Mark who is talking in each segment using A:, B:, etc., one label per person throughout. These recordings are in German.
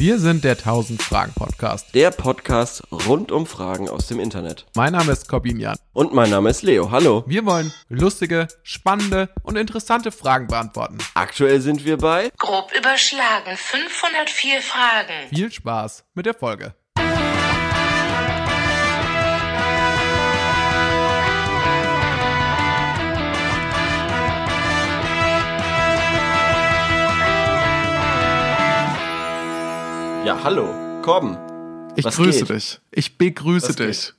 A: Wir sind der 1000 Fragen Podcast.
B: Der Podcast rund um Fragen aus dem Internet.
A: Mein Name ist Corbin Jan.
B: Und mein Name ist Leo. Hallo.
A: Wir wollen lustige, spannende und interessante Fragen beantworten.
B: Aktuell sind wir bei
C: Grob überschlagen 504 Fragen.
A: Viel Spaß mit der Folge.
B: Ja, hallo. Korben.
A: Ich
B: Was
A: grüße
B: geht?
A: dich. Ich begrüße
B: Was
A: dich.
B: geht?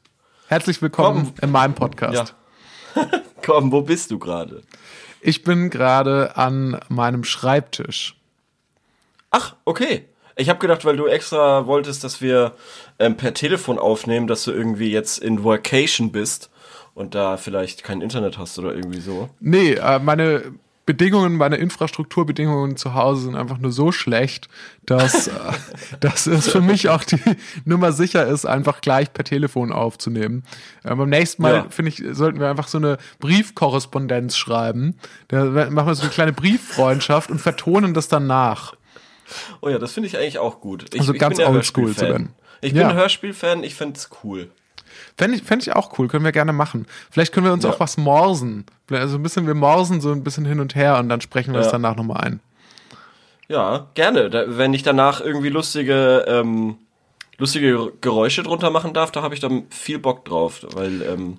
A: Herzlich willkommen
B: Komm.
A: in meinem Podcast.
B: Ja. Korben, wo bist du gerade?
A: Ich bin gerade an meinem Schreibtisch.
B: Ach, okay. Ich habe gedacht, weil du extra wolltest, dass wir ähm, per Telefon aufnehmen, dass du irgendwie jetzt in Vacation bist und da vielleicht kein Internet hast oder irgendwie so.
A: Nee, äh, meine Bedingungen, meine Infrastrukturbedingungen zu Hause sind einfach nur so schlecht, dass, äh, dass es für mich auch die Nummer sicher ist, einfach gleich per Telefon aufzunehmen. Äh, beim nächsten Mal,
B: Ja.
A: finde ich, sollten wir einfach so eine Briefkorrespondenz schreiben. Da machen wir so eine kleine Brieffreundschaft und vertonen das dann nach.
B: Oh ja, das finde ich eigentlich auch gut. Ich,
A: Also
B: ich
A: ganz
B: ja
A: oldschool zu werden.
B: Ich
A: Ja.
B: bin Hörspielfan, ich find's cool.
A: Fände ich, fänd ich auch cool, können wir gerne machen. Vielleicht können wir uns
B: Ja.
A: auch was morsen. Also ein bisschen, wir morsen so ein bisschen hin und her und dann sprechen wir es
B: Ja.
A: danach nochmal ein.
B: Ja, gerne. Da, wenn ich danach irgendwie lustige, ähm, lustige Geräusche drunter machen darf, da habe ich dann viel Bock drauf, weil ähm,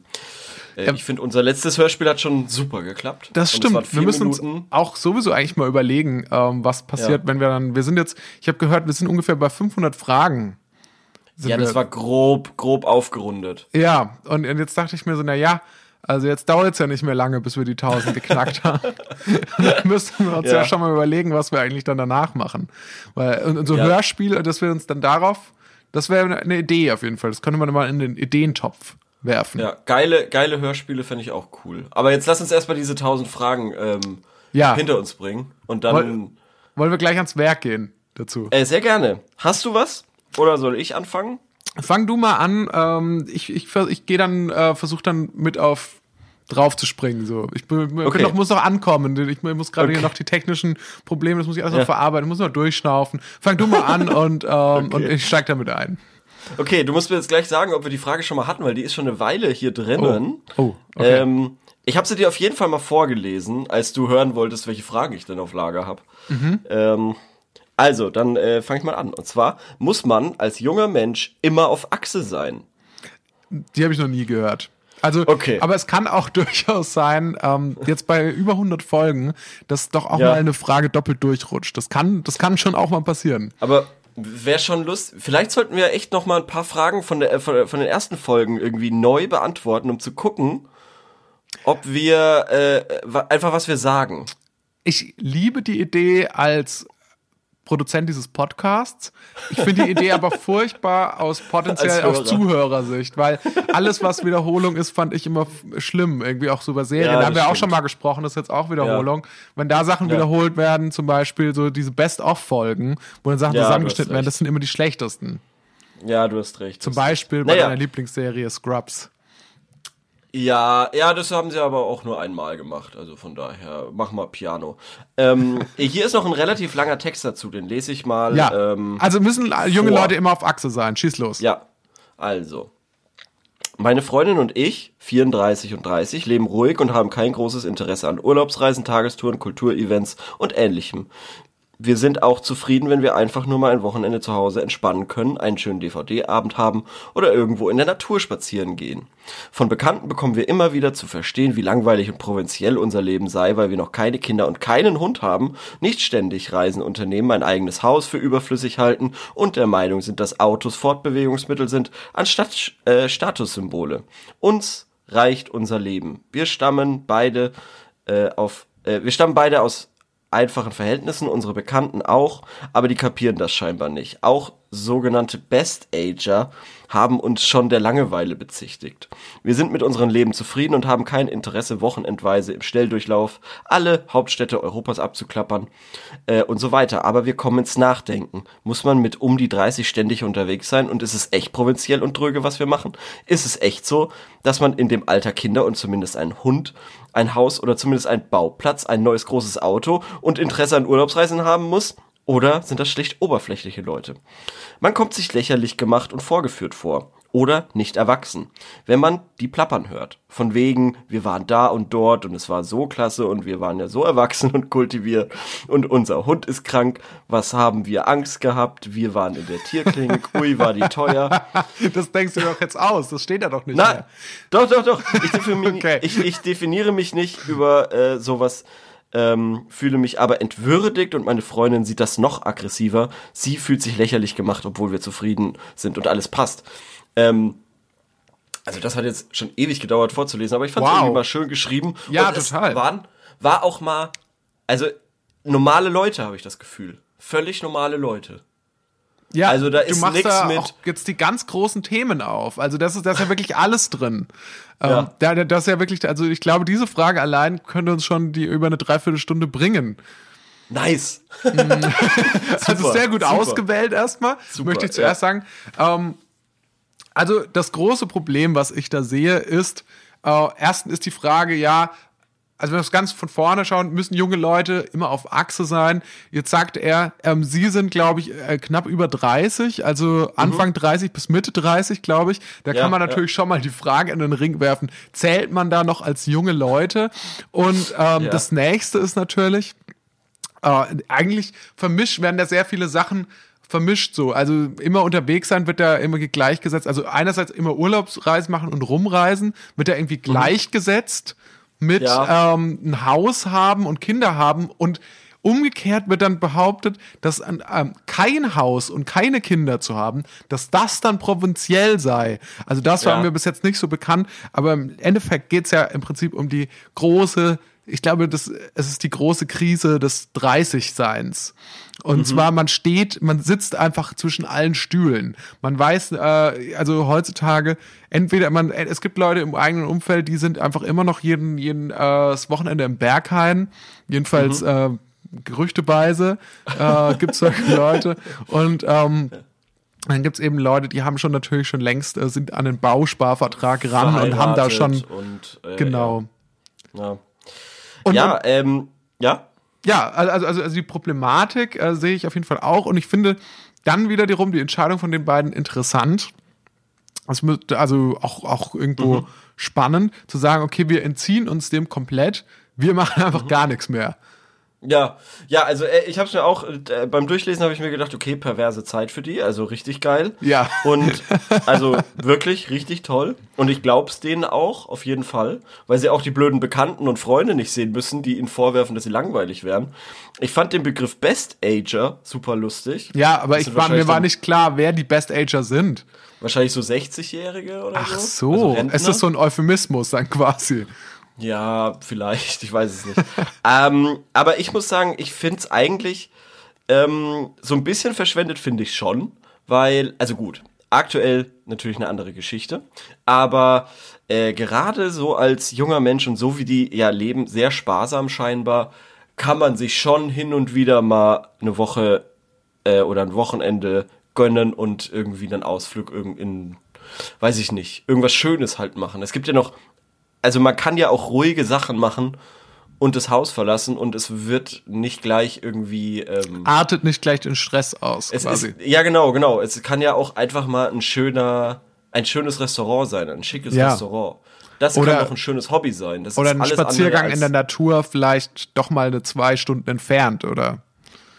B: äh,
A: Ja.
B: ich finde, unser letztes Hörspiel hat schon super geklappt.
A: Das
B: Und es
A: stimmt. Wir müssen uns
B: Minuten.
A: auch sowieso eigentlich mal überlegen, ähm, was passiert,
B: Ja.
A: wenn wir dann. Wir sind jetzt, ich habe gehört, wir sind ungefähr bei 500 Fragen. Sind
B: Ja, das war grob, grob aufgerundet.
A: ja. Und, und jetzt dachte ich mir so, na ja, also jetzt dauert es ja nicht mehr lange, bis wir die 1000 geknackt haben. dann müssen wir uns ja.
B: Ja.
A: schon mal überlegen, was wir eigentlich dann danach machen. Weil und, und so
B: Ja.
A: Hörspiel, dass wir uns dann darauf, das wäre eine- Idee auf jeden Fall. Das könnte man mal in den Ideentopf werfen.
B: Ja, geile, geile Hörspiele fände ich auch cool. Aber jetzt lass uns erstmal diese tausend Fragen ähm,
A: Ja.
B: hinter uns bringen. Und dann.
A: Woll- Wollen wir gleich ans Werk gehen dazu?
B: Äh, sehr gerne. Hast du was? Oder soll ich anfangen?
A: Fang du mal an. Ähm, ich ich, ich gehe dann, äh, versuche dann mit auf drauf zu springen. So. Ich
B: Okay.
A: noch, muss noch ankommen. Ich muss gerade
B: Okay.
A: hier noch die technischen Probleme, das muss ich alles
B: Ja.
A: noch verarbeiten, muss noch durchschnaufen. Fang du mal an und, ähm, und ich steig damit ein.
B: Okay, du musst mir jetzt gleich sagen, ob wir die Frage schon mal hatten, weil die ist schon eine Weile hier drinnen.
A: Oh, oh, okay.
B: ähm, ich habe sie dir auf jeden Fall mal vorgelesen, als du hören wolltest, welche Fragen ich denn auf Lager habe.
A: Mhm.
B: Ähm, also, dann äh, fange ich mal an. Und zwar, muss man als junger Mensch immer auf Achse sein?
A: Die habe ich noch nie gehört. Also,
B: Okay.
A: aber es kann auch durchaus sein, ähm, jetzt bei über 100 Folgen, dass doch auch
B: Ja.
A: mal eine Frage doppelt durchrutscht. Das kann, das kann schon auch mal passieren.
B: Aber wäre schon Lust. Vielleicht sollten wir echt noch mal ein paar Fragen von, der, äh, von, von den ersten Folgen irgendwie neu beantworten, um zu gucken, ob wir äh, einfach was wir sagen.
A: ich liebe die Idee als Produzent dieses Podcasts. Ich finde die Idee aber furchtbar aus potenziell aus
B: Hörer.
A: Zuhörersicht, weil alles, was Wiederholung ist, fand ich immer schlimm. Irgendwie auch so über Serien.
B: Ja,
A: da haben wir auch
B: stimmt.
A: schon mal gesprochen, das ist jetzt auch Wiederholung. Wenn da Sachen wiederholt werden, zum Beispiel so diese Best-of-Folgen, wo dann Sachen
B: Ja,
A: zusammengeschnitten werden, das sind immer die schlechtesten.
B: Ja, du hast recht.
A: Zum. Beispiel bei
B: Naja.
A: deiner Lieblingsserie Scrubs.
B: Ja, ja, das haben sie aber auch nur einmal gemacht. Also von daher, mach mal Piano. Ähm, hier ist noch ein relativ langer Text dazu, den lese ich mal.
A: Ja,
B: Ähm,
A: also müssen junge
B: vor.
A: Leute immer auf Achse sein. Schieß los.
B: ja, also. Meine Freundin und ich, 34 und 30, leben ruhig und haben kein großes Interesse an Urlaubsreisen, Tagestouren, Kulturevents und ähnlichem. Wir sind auch zufrieden, wenn wir einfach nur mal ein Wochenende zu Hause entspannen können, einen schönen DVD-Abend haben oder irgendwo in der Natur spazieren gehen. Von Bekannten bekommen wir immer wieder zu verstehen, wie langweilig und provinziell unser Leben sei, weil wir noch keine Kinder und keinen Hund haben, nicht ständig Reisen unternehmen, ein eigenes Haus für überflüssig halten und der Meinung sind, dass Autos Fortbewegungsmittel sind, anstatt äh, Statussymbole. Uns reicht unser Leben. Wir stammen beide äh, auf, äh, wir stammen beide aus einfachen Verhältnissen, unsere Bekannten auch, aber die kapieren das scheinbar nicht. Auch sogenannte Best-Ager haben uns schon der Langeweile bezichtigt. Wir sind mit unserem Leben zufrieden und haben kein Interesse, wochenendweise im Schnelldurchlauf alle Hauptstädte Europas abzuklappern äh, und so weiter. Aber wir kommen ins Nachdenken. Muss man mit um die 30 ständig unterwegs sein und ist es echt provinziell und dröge, was wir machen? Ist es echt so, dass man in dem Alter Kinder und zumindest einen Hund, ein Haus oder zumindest einen Bauplatz, ein neues großes Auto und Interesse an Urlaubsreisen haben muss? Oder sind das schlicht oberflächliche Leute? Man kommt sich lächerlich gemacht und vorgeführt vor. Oder nicht erwachsen. Wenn man die plappern hört. Von wegen, wir waren da und dort und es war so klasse und wir waren ja so erwachsen und kultiviert und unser Hund ist krank. Was haben wir Angst gehabt? Wir waren in der Tierklinik. Ui, war die teuer.
A: Das denkst du doch jetzt aus. Das steht da doch nicht
B: Nein,
A: mehr.
B: doch, doch, doch. Ich definiere,
A: Okay.
B: ich, ich definiere mich nicht über äh, sowas, ähm, fühle mich aber entwürdigt und meine Freundin sieht das noch aggressiver. Sie fühlt sich lächerlich gemacht, obwohl wir zufrieden sind und alles passt. Ähm, also das hat jetzt schon ewig gedauert vorzulesen, aber ich fand es
A: Wow.
B: irgendwie mal schön geschrieben.
A: Ja,
B: und es
A: total.
B: Waren, war auch mal, also normale Leute habe ich das Gefühl. Völlig normale Leute.
A: Ja,
B: Also da
A: du
B: ist
A: da
B: mit-
A: auch jetzt die ganz großen Themen auf. Also das ist, da ist ja wirklich alles drin.
B: Ja.
A: Ähm, da, da- das ist ja wirklich, also ich glaube, diese Frage allein könnte uns schon die über eine Dreiviertelstunde bringen.
B: Nice.
A: also sehr gut
B: super.
A: ausgewählt erstmal,
B: Super,
A: möchte ich zuerst sagen. Ähm, also das große Problem, was ich da sehe, ist, äh, erstens ist die Frage, ja, also wenn wir es ganz von vorne schauen, müssen junge Leute immer auf Achse sein. Jetzt sagt er, ähm, sie sind, glaube ich, äh, knapp über 30, also Anfang 30 bis Mitte 30, glaube ich. Da
B: Mhm. Ja,
A: kann man
B: ja.
A: natürlich schon mal die Frage in den Ring werfen, zählt man da noch als junge Leute? Und ähm,
B: Ja.
A: das nächste ist natürlich, äh, eigentlich vermischt werden da sehr viele Sachen vermischt so. Also immer unterwegs sein wird da immer gleichgesetzt. Also einerseits immer Urlaubsreisen machen und rumreisen wird da irgendwie gleichgesetzt mit
B: Mhm. Ja.
A: ähm, ein Haus haben und Kinder haben und Umgekehrt wird dann behauptet, dass ähm, kein Haus und keine Kinder zu haben, dass das dann provinziell sei. Also das war
B: Ja.
A: mir bis jetzt nicht so bekannt, aber im Endeffekt geht's ja im Prinzip um die große, ich glaube, das, es ist die große Krise des 30-Seins. Und zwar, man steht, man sitzt einfach zwischen allen Stühlen. Man weiß, äh, also heutzutage, entweder man, es gibt Leute im eigenen Umfeld, die sind einfach immer noch jeden, jeden äh, das Wochenende im Berghain. Jedenfalls äh, gerüchteweise äh, gibt es solche Leute. Und ähm, dann gibt's eben Leute, die haben schon natürlich schon längst, äh, sind an den Bausparvertrag ran und haben da schon,
B: Und, äh,
A: genau.
B: Ja,
A: Und,
B: ja,
A: und,
B: ähm, ja.
A: ja also, also, also die Problematik äh, sehe ich auf jeden Fall auch und ich finde dann wieder die rum die Entscheidung von den beiden interessant. Es müsste also auch, auch irgendwo spannend zu sagen, okay, wir entziehen uns dem komplett, wir machen einfach gar nichts mehr.
B: Ja, ja, also äh, ich habe mir auch äh, beim Durchlesen habe ich mir gedacht, okay, perverse Zeit für die, also richtig geil.
A: Ja.
B: Und also wirklich richtig toll und ich glaub's denen auch auf jeden Fall, weil sie auch die blöden Bekannten und Freunde nicht sehen müssen, die ihnen vorwerfen, dass sie langweilig wären. Ich fand den Begriff Best Ager super lustig.
A: Ja, aber
B: Das
A: ich war, mir war nicht klar, wer die Best Ager sind.
B: wahrscheinlich so 60-jährige oder
A: Ach
B: so.
A: so,
B: Also
A: ist so ein Euphemismus dann quasi.
B: Ja, vielleicht, ich weiß es nicht. ähm, aber ich muss sagen, ich find's eigentlich ähm, so ein bisschen verschwendet, finde ich schon, weil, also gut, aktuell natürlich eine andere Geschichte, aber äh, gerade so als junger Mensch und so wie die ja leben, sehr sparsam scheinbar, kann man sich schon hin und wieder mal eine Woche äh, oder ein Wochenende gönnen und irgendwie einen Ausflug irgend in, weiß ich nicht, irgendwas Schönes halt machen. Es gibt ja noch, also man kann ja auch ruhige Sachen machen und das Haus verlassen und es wird nicht gleich irgendwie. Ähm,
A: Artet nicht gleich den Stress aus,
B: es
A: quasi.
B: ist, ja, genau, genau. Es kann ja auch einfach mal ein schöner, ein schönes Restaurant sein, ein schickes
A: Ja.
B: Restaurant. Das
A: Oder-
B: kann auch ein schönes Hobby sein. Das
A: Oder ein Spaziergang in der Natur, vielleicht doch mal eine zwei Stunden entfernt oder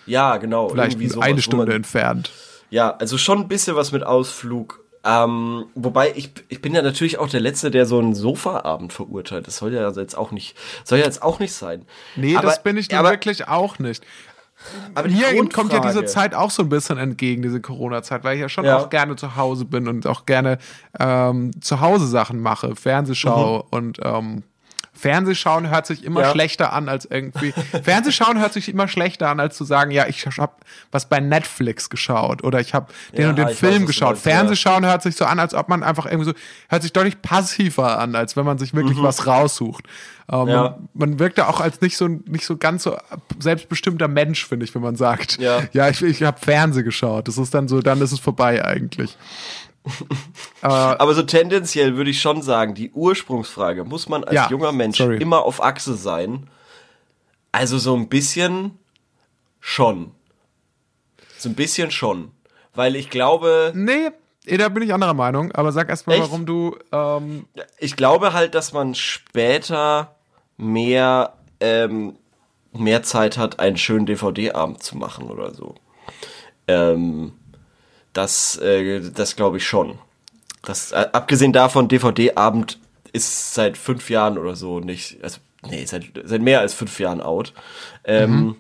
B: Ja, genau.
A: vielleicht
B: sowas,
A: eine Stunde entfernt.
B: Ja, also schon ein bisschen was mit Ausflug. Ähm, wobei ich, ich bin ja natürlich auch der Letzte, der so einen Sofaabend verurteilt. Das soll ja jetzt auch nicht, soll ja jetzt auch nicht sein.
A: Nee,
B: aber,
A: das bin ich
B: aber,
A: wirklich auch nicht.
B: aber
A: Mir kommt ja diese Zeit auch so ein bisschen entgegen, diese Corona-Zeit, weil ich ja schon
B: Ja.
A: auch gerne zu Hause bin und auch gerne ähm, zu Hause Sachen mache, Fernsehschau und ähm, Fernsehschauen hört sich immer
B: Mhm. Ja.
A: schlechter an als irgendwie. Fernsehschauen hört sich immer schlechter an, als zu sagen, ja, ich habe was bei Netflix geschaut oder ich habe den
B: Ja,
A: und den
B: weiß,
A: Film
B: du
A: geschaut. Fernsehschauen hört sich so an, als ob man einfach irgendwie so, hört sich deutlich passiver an, als wenn man sich wirklich was raussucht. Ähm,
B: Mhm. Ja.
A: man, man wirkt da auch als nicht so nicht so ganz so selbstbestimmter Mensch, finde ich, wenn man sagt,
B: Ja.
A: ja ich, ich habe Fernseh geschaut. Das ist dann so, dann ist es vorbei eigentlich.
B: Aber so tendenziell würde ich schon sagen, die Ursprungsfrage, muss man als
A: Ja,
B: junger Mensch
A: sorry.
B: immer auf Achse sein? Also so ein bisschen schon. So ein bisschen schon. Weil ich glaube,
A: Nee, eh, da bin ich anderer Meinung, aber sag erst mal,
B: Echt?
A: warum du. Ähm,
B: ich glaube halt, dass man später mehr, ähm, mehr Zeit hat, einen schönen DVD-Abend zu machen oder so. Ähm, das, äh, das glaube ich schon. Das, äh, abgesehen davon, DVD-Abend ist seit fünf Jahren oder so nicht, also, nee, seit, seit mehr als fünf Jahren out. Ähm,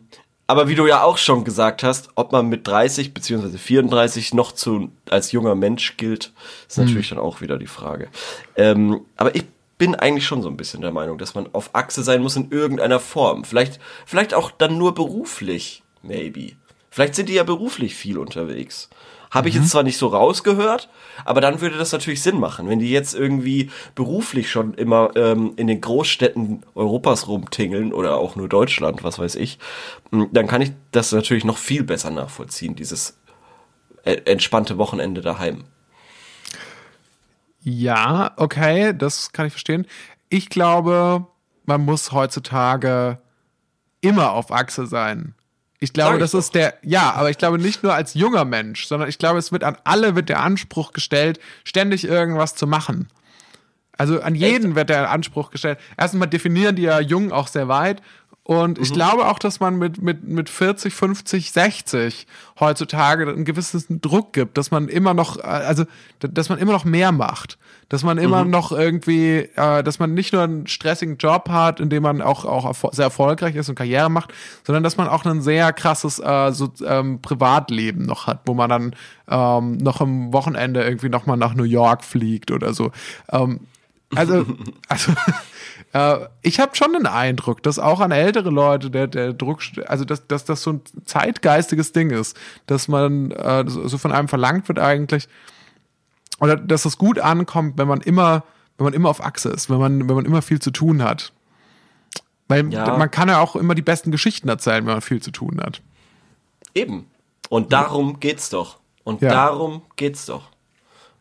B: Aber wie du ja auch schon gesagt hast, ob man mit 30 beziehungsweise 34 noch zu, als junger Mensch gilt, ist natürlich dann auch wieder die Frage. Ähm, aber ich bin eigentlich schon so ein bisschen der Meinung, dass man auf Achse sein muss in irgendeiner Form. Vielleicht, vielleicht auch dann nur beruflich, maybe. Vielleicht sind die ja beruflich viel unterwegs. Habe ich jetzt zwar nicht so rausgehört, aber dann würde das natürlich Sinn machen, wenn die jetzt irgendwie beruflich schon immer ähm, in den Großstädten Europas rumtingeln oder auch nur Deutschland, was weiß ich, dann kann ich das natürlich noch viel besser nachvollziehen, dieses äh, entspannte Wochenende daheim.
A: ja, okay, das kann ich verstehen. Ich glaube, man muss heutzutage immer auf Achse sein. Ich glaube, das ist der, ja, aber ich glaube nicht nur als junger Mensch, sondern ich glaube, es wird an alle wird der Anspruch gestellt, ständig irgendwas zu machen. Also an jeden wird der Anspruch gestellt. Erstens mal definieren die ja jung auch sehr weit. Und
B: Mhm.
A: ich glaube auch, dass man mit, mit, mit 40, 50, 60 heutzutage einen gewissen Druck gibt, dass man immer noch, äh, also, dass man immer noch mehr macht. Dass man immer
B: Mhm.
A: noch irgendwie, äh, dass man nicht nur einen stressigen Job hat, in dem man auch, auch erfo- sehr erfolgreich ist und Karriere macht, sondern dass man auch ein sehr krasses äh, so, ähm, Privatleben noch hat, wo man dann ähm, noch am Wochenende irgendwie nochmal nach New York fliegt oder so. Ähm, also, also ich habe schon den Eindruck, dass auch an ältere Leute der, der Druck, also dass, dass das so ein zeitgeistiges Ding ist, dass man äh, so so von einem verlangt wird eigentlich, oder dass es gut ankommt, wenn man immer, wenn man immer auf Achse ist, wenn man, wenn man immer viel zu tun hat. Weil
B: Ja.
A: man kann ja auch immer die besten Geschichten erzählen, wenn man viel zu tun hat.
B: Eben. Und darum geht's doch. Und
A: Ja.
B: darum geht's doch.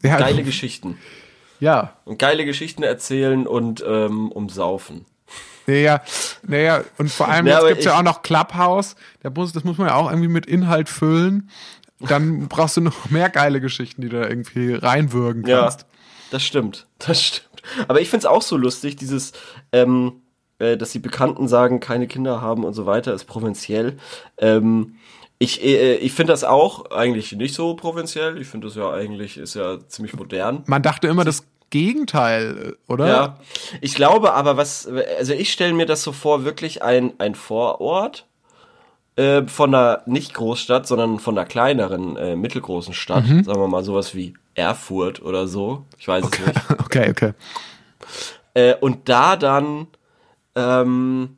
A: Ja,
B: Geile Geschichten.
A: Ja.
B: Und geile Geschichten erzählen und ähm, umsaufen.
A: Naja, naja, und vor allem,
B: Ja,
A: jetzt
B: aber
A: gibt's ja auch noch Clubhouse, da muss, das muss man ja auch irgendwie mit Inhalt füllen. Dann brauchst du noch mehr geile Geschichten, die du da irgendwie reinwürgen
B: Ja,
A: kannst.
B: das stimmt. Das stimmt. Aber ich find's auch so lustig, dieses, ähm, äh, dass die Bekannten sagen, keine Kinder haben und so weiter, ist provinziell. Ähm, ich äh, ich finde das auch eigentlich nicht so provinziell. Ich finde das ja eigentlich, ist ja ziemlich modern.
A: Man dachte immer das Gegenteil, oder?
B: Ja, ich glaube aber, was, also ich stelle mir das so vor, wirklich ein, ein Vorort äh, von einer nicht Großstadt, sondern von einer kleineren, äh, mittelgroßen Stadt, sagen wir mal sowas wie Erfurt oder so, ich weiß es nicht.
A: Okay, okay.
B: Äh, und da dann ähm,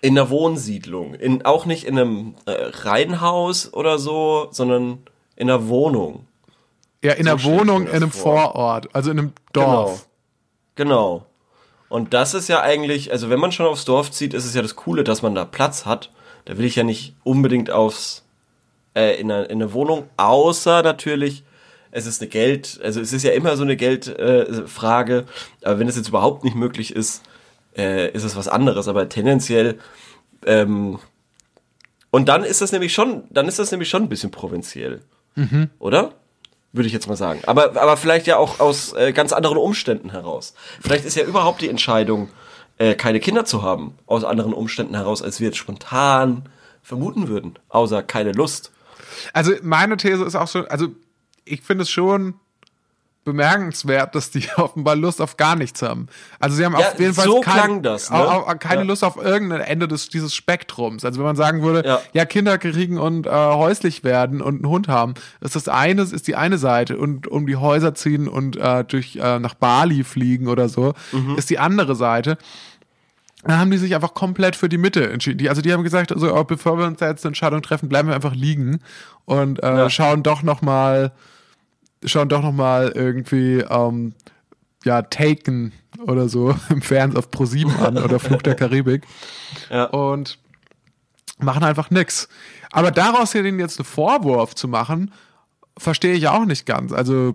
B: in einer Wohnsiedlung, in, auch nicht in einem äh, Reihenhaus oder so, sondern in einer Wohnung.
A: Ja, in
B: So
A: einer Wohnung in einem
B: vor.
A: Vorort, also in einem Dorf.
B: Genau. Und das ist ja eigentlich, also wenn man schon aufs Dorf zieht, ist es ja das Coole, dass man da Platz hat. Da will ich ja nicht unbedingt aufs äh, in, eine, in eine Wohnung, außer natürlich, es ist eine Geld, also es ist ja immer so eine Geldfrage, äh, aber wenn es jetzt überhaupt nicht möglich ist, äh, ist es was anderes. Aber tendenziell ähm, und dann ist das nämlich schon, dann ist das nämlich schon ein bisschen provinziell, oder? Würde ich jetzt mal sagen. Aber, aber vielleicht ja auch aus äh, ganz anderen Umständen heraus. Vielleicht ist ja überhaupt die Entscheidung, äh, keine Kinder zu haben, aus anderen Umständen heraus, als wir jetzt spontan vermuten würden. Außer keine Lust.
A: Also meine These ist auch so, also ich finde es schon bemerkenswert, dass die offenbar Lust auf gar nichts haben. Also sie haben
B: Ja,
A: auf jeden Fall
B: so
A: kein,
B: das, ne?
A: au- au- keine
B: Ja.
A: Lust auf irgendein Ende des, dieses Spektrums. Also wenn man sagen würde, ja,
B: Ja.
A: Kinder kriegen und äh, häuslich werden und einen Hund haben, ist das eine, ist die eine Seite und um die Häuser ziehen und äh, durch äh, nach Bali fliegen oder so,
B: Mhm.
A: ist die andere Seite. Dann haben die sich einfach komplett für die Mitte entschieden. Die, also die haben gesagt, also, oh, bevor wir uns da jetzt eine Entscheidung treffen, bleiben wir einfach liegen und äh, schauen doch noch mal, schauen doch noch mal irgendwie, ähm, ja, Taken oder so im Fernsehen auf Pro7 an oder Flug der Karibik
B: Ja.
A: und machen einfach nix. Aber daraus hier denen jetzt einen Vorwurf zu machen, verstehe ich auch nicht ganz. Also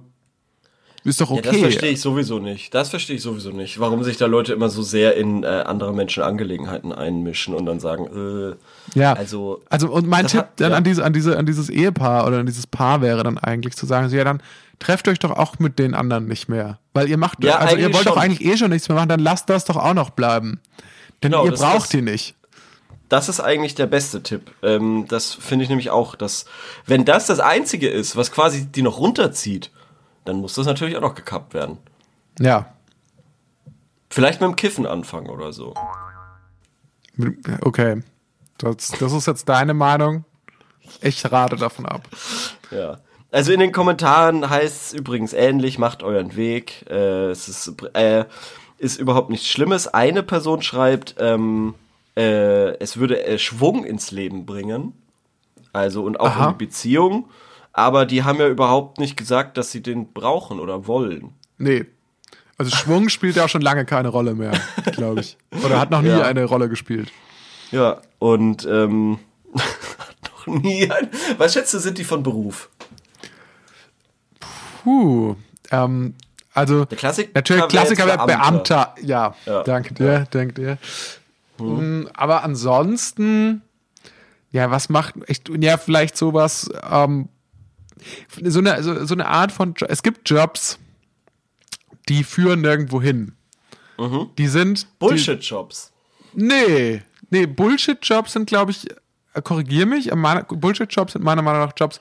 A: Ist doch
B: Ja, das
A: okay.
B: verstehe ich sowieso nicht. Das verstehe ich sowieso nicht. Warum sich da Leute immer so sehr in äh, andere Menschen Angelegenheiten einmischen und dann sagen, äh,
A: ja.
B: also
A: Also und mein Tipp
B: hat-
A: dann
B: ja.
A: an diese an diese an dieses Ehepaar oder an dieses Paar wäre dann eigentlich zu sagen, so, ja dann trefft euch doch auch mit den anderen nicht mehr, weil ihr macht
B: Ja,
A: also ihr wollt doch
B: schon.
A: eigentlich eh schon nichts mehr machen, dann lasst das doch auch noch bleiben. Denn
B: Genau,
A: ihr braucht die nicht.
B: Das ist eigentlich der beste Tipp. Ähm, das finde ich nämlich auch, dass wenn das das Einzige ist, was quasi die noch runterzieht, dann muss das natürlich auch noch gekappt werden.
A: Ja.
B: Vielleicht mit dem Kiffen anfangen oder so.
A: Okay. Das, das ist jetzt deine Meinung. Ich rate davon ab.
B: Ja. Also in den Kommentaren heißt es übrigens ähnlich, macht euren Weg. Äh, es ist, äh, ist überhaupt nichts Schlimmes. Eine Person schreibt, ähm, äh, es würde äh, Schwung ins Leben bringen. Also und auch
A: Aha.
B: in die Beziehung. Aber die haben ja überhaupt nicht gesagt, dass sie den brauchen oder wollen.
A: Nee. Also Schwung spielt ja schon lange keine Rolle mehr, glaube ich. Oder hat noch nie
B: Ja.
A: eine Rolle gespielt.
B: Ja, und ähm, noch nie. Was schätzt du, sind die von Beruf?
A: Puh. Ähm, also
B: Der Klassiker
A: natürlich Klassiker wäre Beamter. Ja,
B: Ja.
A: danke dir, danke dir. Mm, Aber ansonsten, ja, was macht echt, ja, vielleicht sowas, ähm, so eine, so, so eine Art von, es gibt Jobs, die führen nirgendwo hin. Die sind
B: Bullshit-Jobs.
A: Nee, nee, Bullshit-Jobs sind, glaube ich, äh, korrigier mich, äh, Bullshit-Jobs sind meiner Meinung nach Jobs,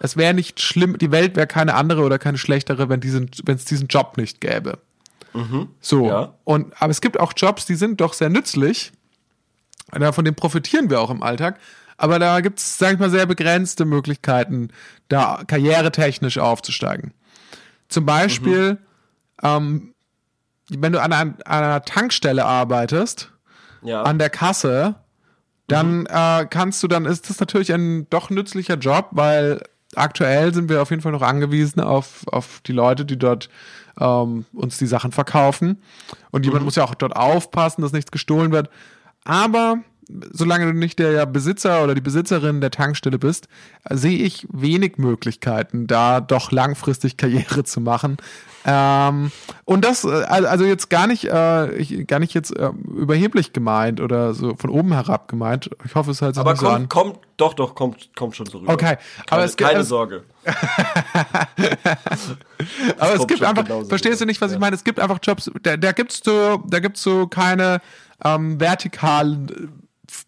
A: es wäre nicht schlimm, die Welt wäre keine andere oder keine schlechtere, wenn es diesen Job nicht gäbe. So.
B: Ja.
A: Und, aber es gibt auch Jobs, die sind doch sehr nützlich. Von denen profitieren wir auch im Alltag. Aber da gibt es, sag ich mal, sehr begrenzte Möglichkeiten, da karrieretechnisch aufzusteigen. Zum Beispiel, ähm, wenn du an einer, an einer Tankstelle arbeitest,
B: Ja.
A: an der Kasse, dann äh, kannst du, dann ist das natürlich ein doch nützlicher Job, weil aktuell sind wir auf jeden Fall noch angewiesen auf, auf die Leute, die dort ähm, uns die Sachen verkaufen. Und jemand muss ja auch dort aufpassen, dass nichts gestohlen wird. Aber solange du nicht der Besitzer oder die Besitzerin der Tankstelle bist, sehe ich wenig Möglichkeiten, da doch langfristig Karriere zu machen. Ähm, und das, äh, also jetzt gar nicht, äh, ich, gar nicht jetzt äh, überheblich gemeint oder so von oben herab gemeint. Ich hoffe, es hört sich
B: aber
A: so an.
B: kommt, kommt, doch, doch, kommt, kommt schon so rüber.
A: Okay, aber
B: keine,
A: es gibt-
B: keine
A: es-
B: Sorge.
A: Aber es
B: kommt
A: gibt einfach, verstehst du nicht, was
B: Ja.
A: ich meine? Es gibt einfach Jobs, da, da gibt's so, da gibt's so keine ähm, vertikalen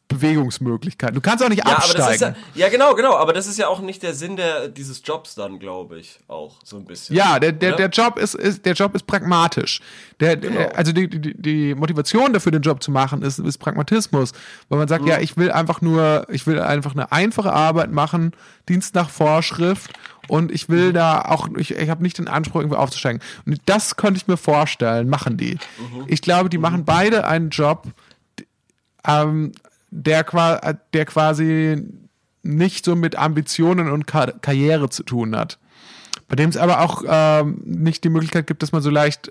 A: Bewegungsmöglichkeiten. Du kannst auch nicht
B: Ja,
A: absteigen.
B: ja, ja, genau, genau, aber das ist ja auch nicht der Sinn der, dieses Jobs dann, glaube ich, auch so ein bisschen.
A: Ja, der, der, der Job ist, ist, der Job ist pragmatisch. Der,
B: Genau.
A: der, also die, die, die Motivation dafür, den Job zu machen, ist, ist Pragmatismus. Weil man
B: Mhm.
A: sagt, ja, ich will einfach nur, ich will einfach eine einfache Arbeit machen, Dienst nach Vorschrift und ich
B: Mhm.
A: will da auch, ich, ich habe nicht den Anspruch, irgendwie aufzusteigen. Und das könnte ich mir vorstellen, machen die.
B: Mhm.
A: Ich glaube, die machen beide einen Job, ähm, der, der quasi nicht so mit Ambitionen und Kar Karriere zu tun hat. Bei dem es aber auch ähm, nicht die Möglichkeit gibt, dass man so leicht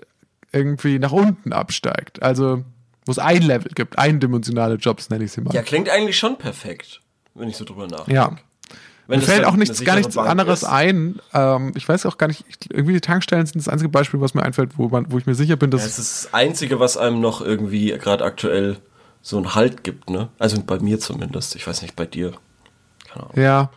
A: irgendwie nach unten absteigt. Also, wo es ein Level gibt, eindimensionale Jobs, nenne ich sie mal.
B: Ja, klingt eigentlich schon perfekt, wenn ich so drüber nachdenke.
A: Ja.
B: Wenn
A: Mir fällt auch nichts, gar nichts
B: Bank
A: anderes
B: ist.
A: ein. Ähm, ich weiß auch gar nicht, ich, irgendwie die Tankstellen sind das einzige Beispiel, was mir einfällt, wo, man, wo ich mir sicher bin, dass.
B: Ja, es ist das Einzige, was einem noch irgendwie gerade aktuell so einen Halt gibt, ne? Also bei mir zumindest. Ich weiß nicht, bei dir. Keine Ahnung.
A: ja.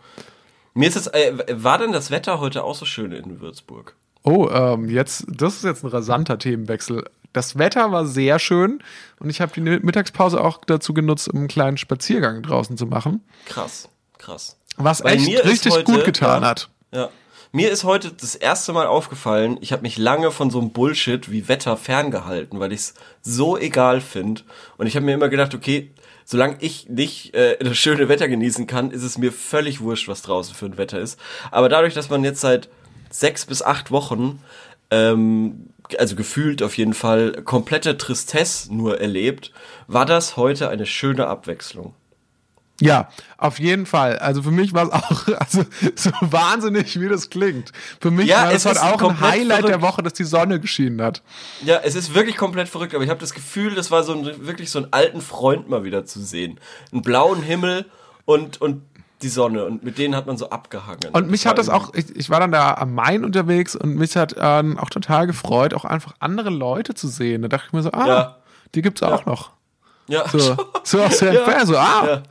B: Mir ist es, äh, war denn das Wetter heute auch so schön in Würzburg?
A: Oh, ähm, jetzt, das ist jetzt ein rasanter Themenwechsel. Das Wetter war sehr schön und ich habe die Mittagspause auch dazu genutzt, um einen kleinen Spaziergang draußen zu machen,
B: Krass, krass.
A: was
B: Weil
A: echt richtig
B: heute-
A: gut getan
B: ja.
A: hat.
B: Ja. Mir ist heute das erste Mal aufgefallen, ich habe mich lange von so einem Bullshit wie Wetter ferngehalten, weil ich es so egal finde. Und ich habe mir immer gedacht, okay, solange ich nicht äh, das schöne Wetter genießen kann, ist es mir völlig wurscht, was draußen für ein Wetter ist. Aber dadurch, dass man jetzt seit sechs bis acht Wochen, ähm, also gefühlt auf jeden Fall, komplette Tristesse nur erlebt, war das heute eine schöne Abwechslung.
A: Ja, auf jeden Fall. Also für mich war es auch, also so wahnsinnig, wie das klingt. Für mich
B: Ja,
A: war
B: es ist
A: auch ein Highlight der
B: verrückt.
A: Woche, dass die Sonne geschienen hat.
B: Ja, es ist wirklich komplett verrückt, aber ich habe das Gefühl, das war so ein, wirklich so einen alten Freund mal wieder zu sehen. Einen blauen Himmel und, und die Sonne und mit denen hat man so abgehangen.
A: Und mich
B: war
A: hat das auch, ich, ich war dann da am Main unterwegs und mich hat ähm, auch total gefreut, auch einfach andere Leute zu sehen. Da dachte ich mir so, ah,
B: Ja.
A: die gibt's auch noch.
B: Ja,
A: So, so aus der Entfernung, so, ah.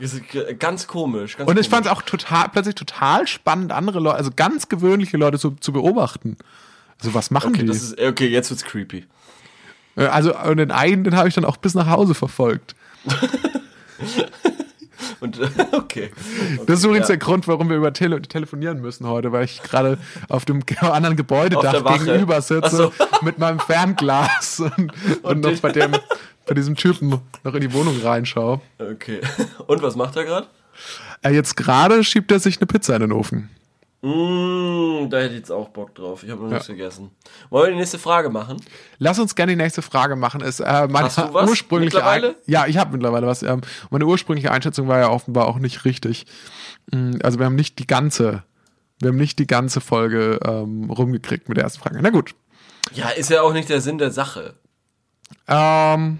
B: ja. Ganz komisch. Ganz
A: Und ich fand es auch total, plötzlich total spannend, andere Leute, also ganz gewöhnliche Leute zu, zu beobachten. Also was machen
B: Okay,
A: die?
B: das ist, okay, jetzt wird's creepy.
A: Äh, Also und den einen, den habe ich dann auch bis nach Hause verfolgt.
B: Und okay.
A: Das ist übrigens
B: ja.
A: der Grund, warum wir über Tele telefonieren müssen heute, weil ich gerade auf dem anderen Gebäudedach gegenüber sitze
B: Ach
A: mit meinem Fernglas und, und, noch
B: den-
A: bei dem bei diesem Typen noch in die Wohnung reinschaue.
B: Okay. Und was macht er gerade?
A: Äh, jetzt gerade schiebt er sich eine Pizza in den Ofen.
B: Mm, da hätte ich jetzt auch Bock drauf. Ich habe noch nichts gegessen. Wollen wir die nächste Frage machen?
A: Lass uns gerne die nächste Frage machen. Ist, äh, meine
B: Hast du was
A: ursprüngliche
B: mittlerweile?
A: Ein ja, ich habe mittlerweile was. Ähm, meine ursprüngliche Einschätzung war ja offenbar auch nicht richtig. Mm, Also wir haben nicht die ganze, wir haben nicht die ganze Folge ähm, rumgekriegt mit der ersten Frage. Na gut.
B: Ja, ist ja auch nicht der Sinn der Sache.
A: Ähm,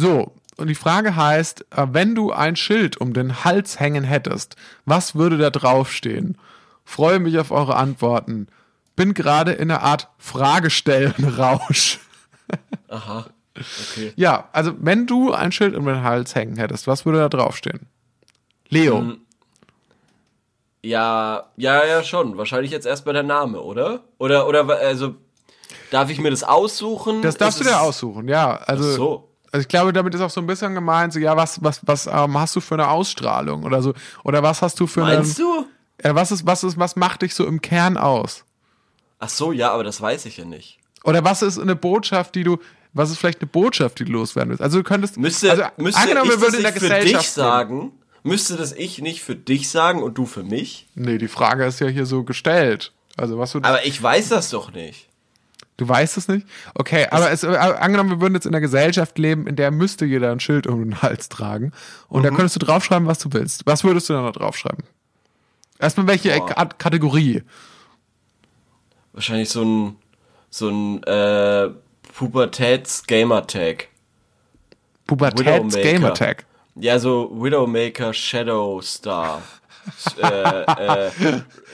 A: so, und die Frage heißt, äh, wenn du ein Schild um den Hals hängen hättest, was würde da draufstehen? Freue mich auf eure Antworten. Bin gerade in einer Art Fragestellen-Rausch.
B: Aha. Okay.
A: Ja, also wenn du ein Schild um den Hals hängen hättest, was würde da draufstehen? Leo.
B: Hm. Ja, ja, ja, schon. Wahrscheinlich jetzt erst bei der Name, oder? Oder, oder, also, darf ich mir das aussuchen?
A: Das darfst
B: Ist
A: du dir aussuchen, ja. Also,
B: Ach so.
A: Also ich glaube, damit ist auch so ein bisschen gemeint, so, ja, was, was, was ähm, hast du für eine Ausstrahlung oder so? Oder was hast du für eine.
B: Meinst du?
A: Äh, was ist, was ist, was macht dich so im Kern aus?
B: Ach so, ja, aber das weiß ich ja nicht.
A: Oder was ist eine Botschaft, die du, was ist vielleicht eine Botschaft, die du loswerden willst? Also du könntest,
B: Müsste,
A: also,
B: müsste
A: angenommen,
B: ich
A: wir würden
B: das
A: in der
B: nicht für dich sagen? Müsste das ich nicht für dich sagen und du für mich?
A: Nee, die Frage ist ja hier so gestellt. Also was du,
B: Aber ich weiß das doch nicht.
A: Du weißt es nicht? Okay, aber es, äh, angenommen, wir würden jetzt in einer Gesellschaft leben, in der müsste jeder ein Schild um den Hals tragen. Und
B: Mhm.
A: da könntest du draufschreiben, was du willst. Was würdest du da draufschreiben? Erstmal welche
B: Boah.
A: Kategorie?
B: Wahrscheinlich so ein, so ein, äh, Pubertäts-Gamertag.
A: Pubertäts
B: Widowmaker.
A: Gamertag.
B: Ja, so Widowmaker, Shadow Star. Äh, äh,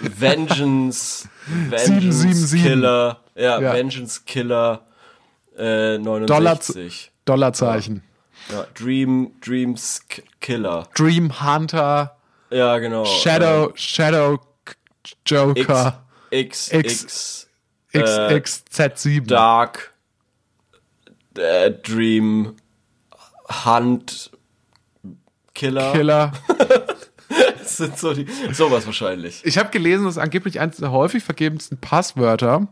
B: Vengeance, Vengeance
A: 777.
B: Killer, ja,
A: Ja.
B: Vengeance Killer äh, 69.
A: Dollarzeichen.
B: Ja, Dream, Dreams Killer.
A: Dream Hunter,
B: Ja, genau.
A: Shadow, Shadow K- Joker,
B: X,
A: X-
B: X, X, äh,
A: XXZ7.
B: Dark, äh, Dream, Hunt, Killer.
A: Killer.
B: Das sind so die, sowas wahrscheinlich.
A: Ich habe gelesen, dass angeblich eines der häufig vergebensten Passwörter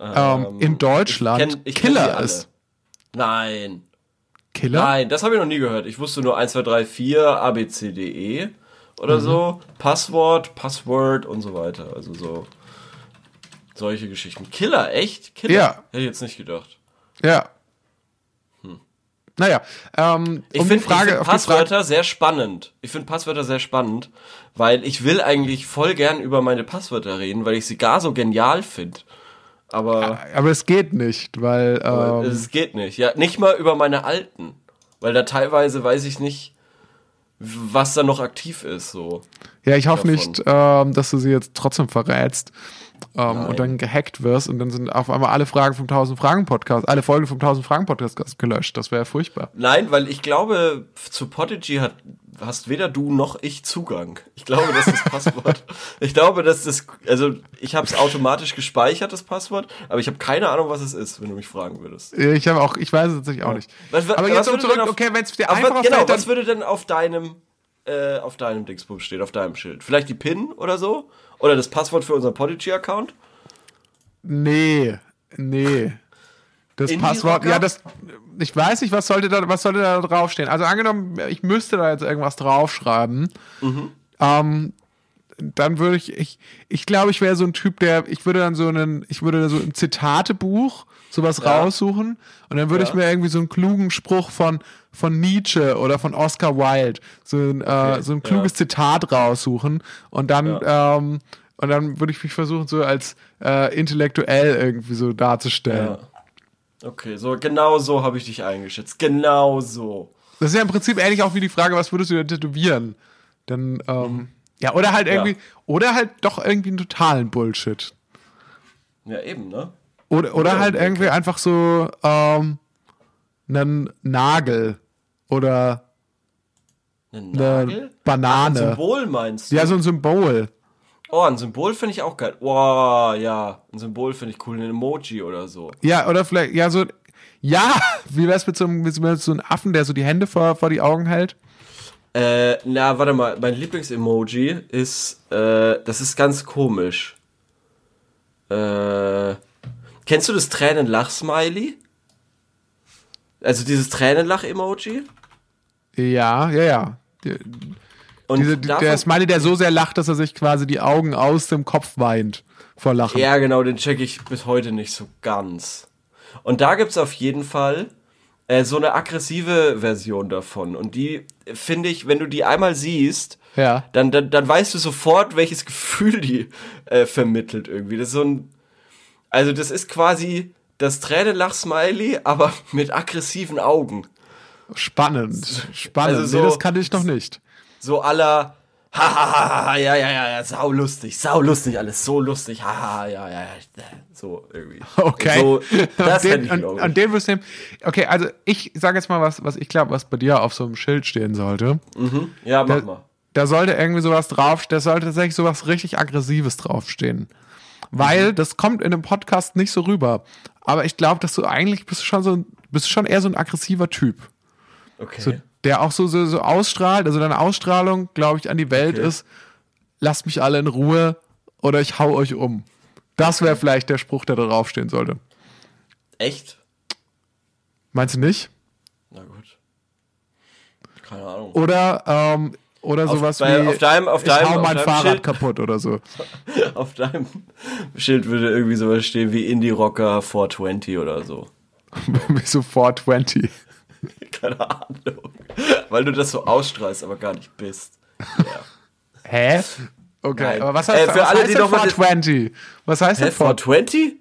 A: ähm, in Deutschland
B: ich kenn die
A: Killer ist.
B: Nein.
A: Killer?
B: Nein, das habe ich noch nie gehört. Ich wusste nur 1, 2, 3, 4, ABCDE
A: Mhm.
B: oder so. Passwort, Password und so weiter. Also so solche Geschichten. Killer, echt? Killer?
A: Ja.
B: Hätte ich jetzt nicht gedacht.
A: Ja. Naja, ähm,
B: Hm. Ich
A: um
B: finde find
A: die Frage,
B: Passwörter sehr spannend. Ich finde Passwörter sehr spannend, weil ich will eigentlich voll gern über meine Passwörter reden, weil ich sie gar so genial finde. Aber
A: aber es geht nicht, weil ähm,
B: es geht nicht. Ja, nicht mal über meine alten, weil da teilweise weiß ich nicht, was da noch aktiv ist. So.
A: ja, ich hoffe
B: davon.
A: nicht, ähm, dass du sie jetzt trotzdem verrätst ähm, und dann gehackt wirst und dann sind auf einmal alle Fragen vom 1000 Fragen Podcast, alle Folgen vom 1000 Fragen Podcast gelöscht. Das wäre ja furchtbar.
B: Nein, weil ich glaube, zu Podigy hat, hast weder du noch ich Zugang. Ich glaube, dass das Passwort, ich glaube, dass das, also ich habe es automatisch gespeichert, das Passwort, aber ich habe keine Ahnung, was es ist, wenn du mich fragen würdest.
A: Ich habe auch, ich weiß es tatsächlich auch nicht.
B: Was- was-
A: aber jetzt um zurück,
B: auf-
A: okay, wenn es dir
B: Auf
A: einfacher
B: was, genau,
A: fällt, dann
B: was würde denn auf deinem, äh, auf deinem Dingsbum stehen, auf deinem Schild? Vielleicht die PIN oder so? Oder das Passwort für unseren Podigy-Account?
A: Nee, nee. Das
B: Indie
A: Passwort,
B: Rocker?
A: ja, das, ich weiß nicht, was sollte da, was sollte da draufstehen? Also angenommen, ich müsste da jetzt irgendwas draufschreiben,
B: Mhm.
A: ähm, dann würde ich, ich, ich glaube, ich wäre so ein Typ, der, ich würde dann so einen, ich würde so ein Zitatebuch sowas
B: Ja.
A: raussuchen und dann würde
B: Ja.
A: ich mir irgendwie so einen klugen Spruch von, von Nietzsche oder von Oscar Wilde, so ein, äh, so ein kluges
B: ja.
A: Zitat raussuchen und dann, ähm, und dann würde ich mich versuchen, so als äh, intellektuell irgendwie so darzustellen.
B: Okay, so genau so habe ich dich eingeschätzt. Genau so.
A: Das ist ja im Prinzip ähnlich auch wie die Frage, was würdest du denn tätowieren? Dann, ähm, ja, oder halt irgendwie,
B: Ja.
A: oder halt doch irgendwie einen totalen Bullshit.
B: Ja, eben, ne?
A: Oder, oder
B: Ja,
A: halt irgendwie einfach so ähm, einen Nagel oder
B: Ein
A: eine
B: Nagel? Ein
A: Banane.
B: Symbol meinst du?
A: Ja, so ein Symbol.
B: Oh, ein Symbol finde ich auch geil. Wow, ja. Ein Symbol finde ich cool. Ein Emoji oder so.
A: Ja, oder vielleicht, ja, so, ja, wie wär's mit so, einem, mit so einem Affen, der so die Hände vor, vor die Augen hält?
B: Äh, na, warte mal. Mein Lieblingsemoji ist, äh, das ist ganz komisch. Äh, kennst du das Tränenlach-Smiley? Also dieses Tränenlach-Emoji?
A: Ja, ja, ja. Die-
B: Und
A: Diese, der Smiley, der so sehr lacht, dass er sich quasi die Augen aus dem Kopf weint vor Lachen.
B: Ja, genau, den check ich bis heute nicht so ganz. Und da gibt's auf jeden Fall äh, so eine aggressive Version davon. Und die finde ich, wenn du die einmal siehst,
A: Ja.
B: dann, dann, dann weißt du sofort, welches Gefühl die äh, vermittelt irgendwie. Das ist so ein. Also, das ist quasi das Tränenlach-Smiley, aber mit aggressiven Augen.
A: Spannend. Spannend.
B: Also so-
A: nee, das kannte ich noch nicht.
B: So aller. Hahaha, ja, ja, ja, ja, sau lustig, sau lustig, alles so lustig, haha, ja, ja, ja, so irgendwie.
A: Okay.
B: So, das
A: den,
B: ich,
A: an,
B: glaub ich.
A: an den wirst du nehmen. Okay, also ich sage jetzt mal was, was ich glaube, was bei dir auf so einem Schild stehen sollte.
B: Ja, mach
A: Da,
B: mal.
A: da sollte irgendwie sowas drauf, da sollte tatsächlich sowas richtig Aggressives draufstehen. Weil
B: Mhm.
A: das kommt in einem Podcast nicht so rüber. Aber ich glaube, dass du eigentlich bist du schon so bist du schon eher so ein aggressiver Typ.
B: Okay.
A: So, der auch so, so, so ausstrahlt, also deine Ausstrahlung, glaube ich, an die Welt
B: Okay.
A: ist, lasst mich alle in Ruhe oder ich hau euch um. Das wäre vielleicht der Spruch, der da draufstehen sollte.
B: Echt?
A: Meinst du nicht?
B: Na gut. Keine Ahnung.
A: Oder, ähm, oder
B: Auf-
A: sowas
B: bei-
A: wie,
B: auf deinem- auf
A: ich
B: deinem-
A: hau
B: auf
A: mein Fahrrad
B: Schild-
A: kaputt oder so.
B: Auf deinem Schild würde irgendwie sowas stehen wie Indie Rocker 420 oder so.
A: wie so 420.
B: Keine Ahnung. Weil du das so ausstrahlst, aber gar nicht bist. Ja.
A: Hä? Okay,
B: Nein.
A: aber was
B: Äh,
A: heißt,
B: für
A: was
B: alle,
A: heißt
B: die
A: denn
B: noch mal-
A: 420? Was heißt
B: Hä,
A: denn 420?
B: 420?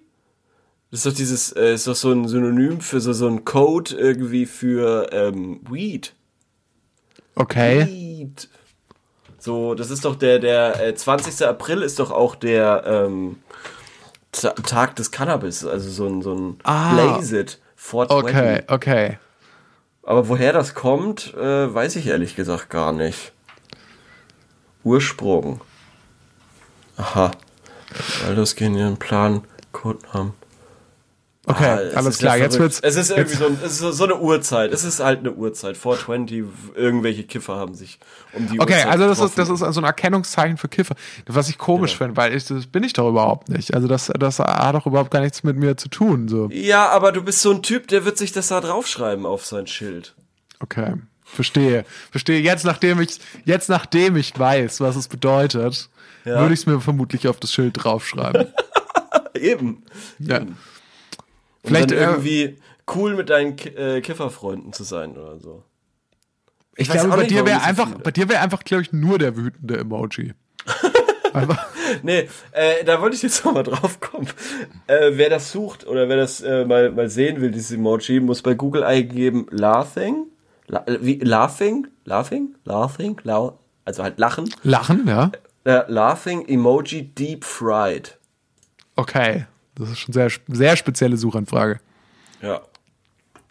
B: Das ist doch dieses, äh, ist doch so ein Synonym für so, so ein Code irgendwie für ähm, Weed.
A: Okay.
B: Weed. So, das ist doch der, der äh, 20. April ist doch auch der ähm, Ta- Tag des Cannabis, also so ein, so ein
A: Ah.
B: Blaze It 420.
A: Okay, okay.
B: Aber woher das kommt, äh, weiß ich ehrlich gesagt gar nicht. Ursprung. Aha. Das gehen ihren Plan, Codenamen.
A: Okay,
B: Ah, es
A: alles
B: ist
A: klar.
B: ja
A: jetzt wird's.
B: Es ist irgendwie so, ein, es ist so, eine Uhrzeit. Es ist halt eine Uhrzeit. 420, irgendwelche Kiffer haben sich um die
A: Okay,
B: Uhrzeit
A: also das ist,
B: getroffen.
A: das ist so ein Erkennungszeichen für Kiffer. Was ich komisch finde, weil ich, das bin ich doch überhaupt nicht. Also das, das hat doch überhaupt gar nichts mit mir zu tun. So.
B: Ja, aber du bist so ein Typ, der wird sich das da draufschreiben auf sein Schild.
A: Okay. Verstehe. Verstehe. Jetzt, nachdem ich, jetzt, nachdem ich weiß, was es bedeutet,
B: Ja.
A: würde ich es mir vermutlich auf das Schild draufschreiben.
B: Eben.
A: ja.
B: Und
A: Vielleicht
B: dann
A: äh,
B: irgendwie cool mit deinen äh, Kifferfreunden zu sein oder so.
A: Ich
B: weiß
A: glaube, bei
B: nicht,
A: dir
B: so
A: einfach, bei dir wäre einfach, glaube ich, nur der wütende Emoji.
B: Nee, äh, da wollte ich jetzt noch mal drauf kommen. Äh, wer das sucht oder wer das äh, mal, mal sehen will, dieses Emoji, muss bei Google eingeben laughing. La äh, wie, laughing? Laughing? Laughing? Lau also halt lachen.
A: lachen, ja.
B: Laughing Emoji Deep Fried.
A: Okay. Das ist schon sehr, sehr spezielle Suchanfrage.
B: Ja.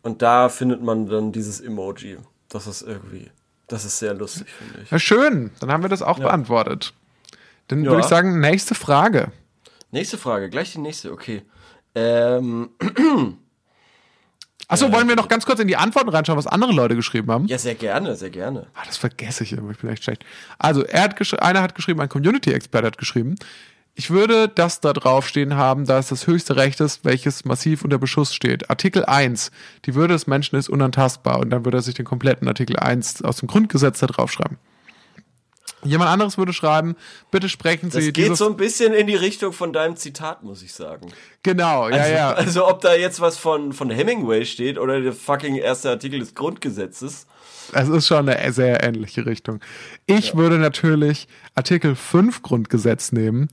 B: Und da findet man dann dieses Emoji. Das ist irgendwie, das ist sehr lustig, finde ich.
A: Ja, schön. Dann haben wir das auch beantwortet. Dann würde
B: Ja.
A: ich sagen, nächste Frage.
B: Nächste Frage, gleich die nächste, okay. Ähm,
A: Achso, wollen wir noch ganz kurz in die Antworten reinschauen, was andere Leute geschrieben haben?
B: ja, sehr gerne, sehr gerne.
A: Ah, das vergesse ich immer, ich bin echt schlecht. Also, er hat einer hat geschrieben, ein Community-Experte hat geschrieben, ich würde das da draufstehen haben, da es das höchste Recht ist, welches massiv unter Beschuss steht. Artikel 1, die Würde des Menschen ist unantastbar. Und dann würde er sich den kompletten Artikel 1 aus dem Grundgesetz da draufschreiben. Jemand anderes würde schreiben, bitte sprechen
B: Das
A: Sie
B: geht
A: dieses...
B: so ein bisschen in die Richtung von deinem Zitat, muss ich sagen.
A: genau, ja,
B: Also,
A: ja.
B: also ob da jetzt was von, von Hemingway steht oder der fucking erste Artikel des Grundgesetzes.
A: Es ist schon eine sehr ähnliche Richtung. Ich würde natürlich Artikel 5 Grundgesetz nehmen.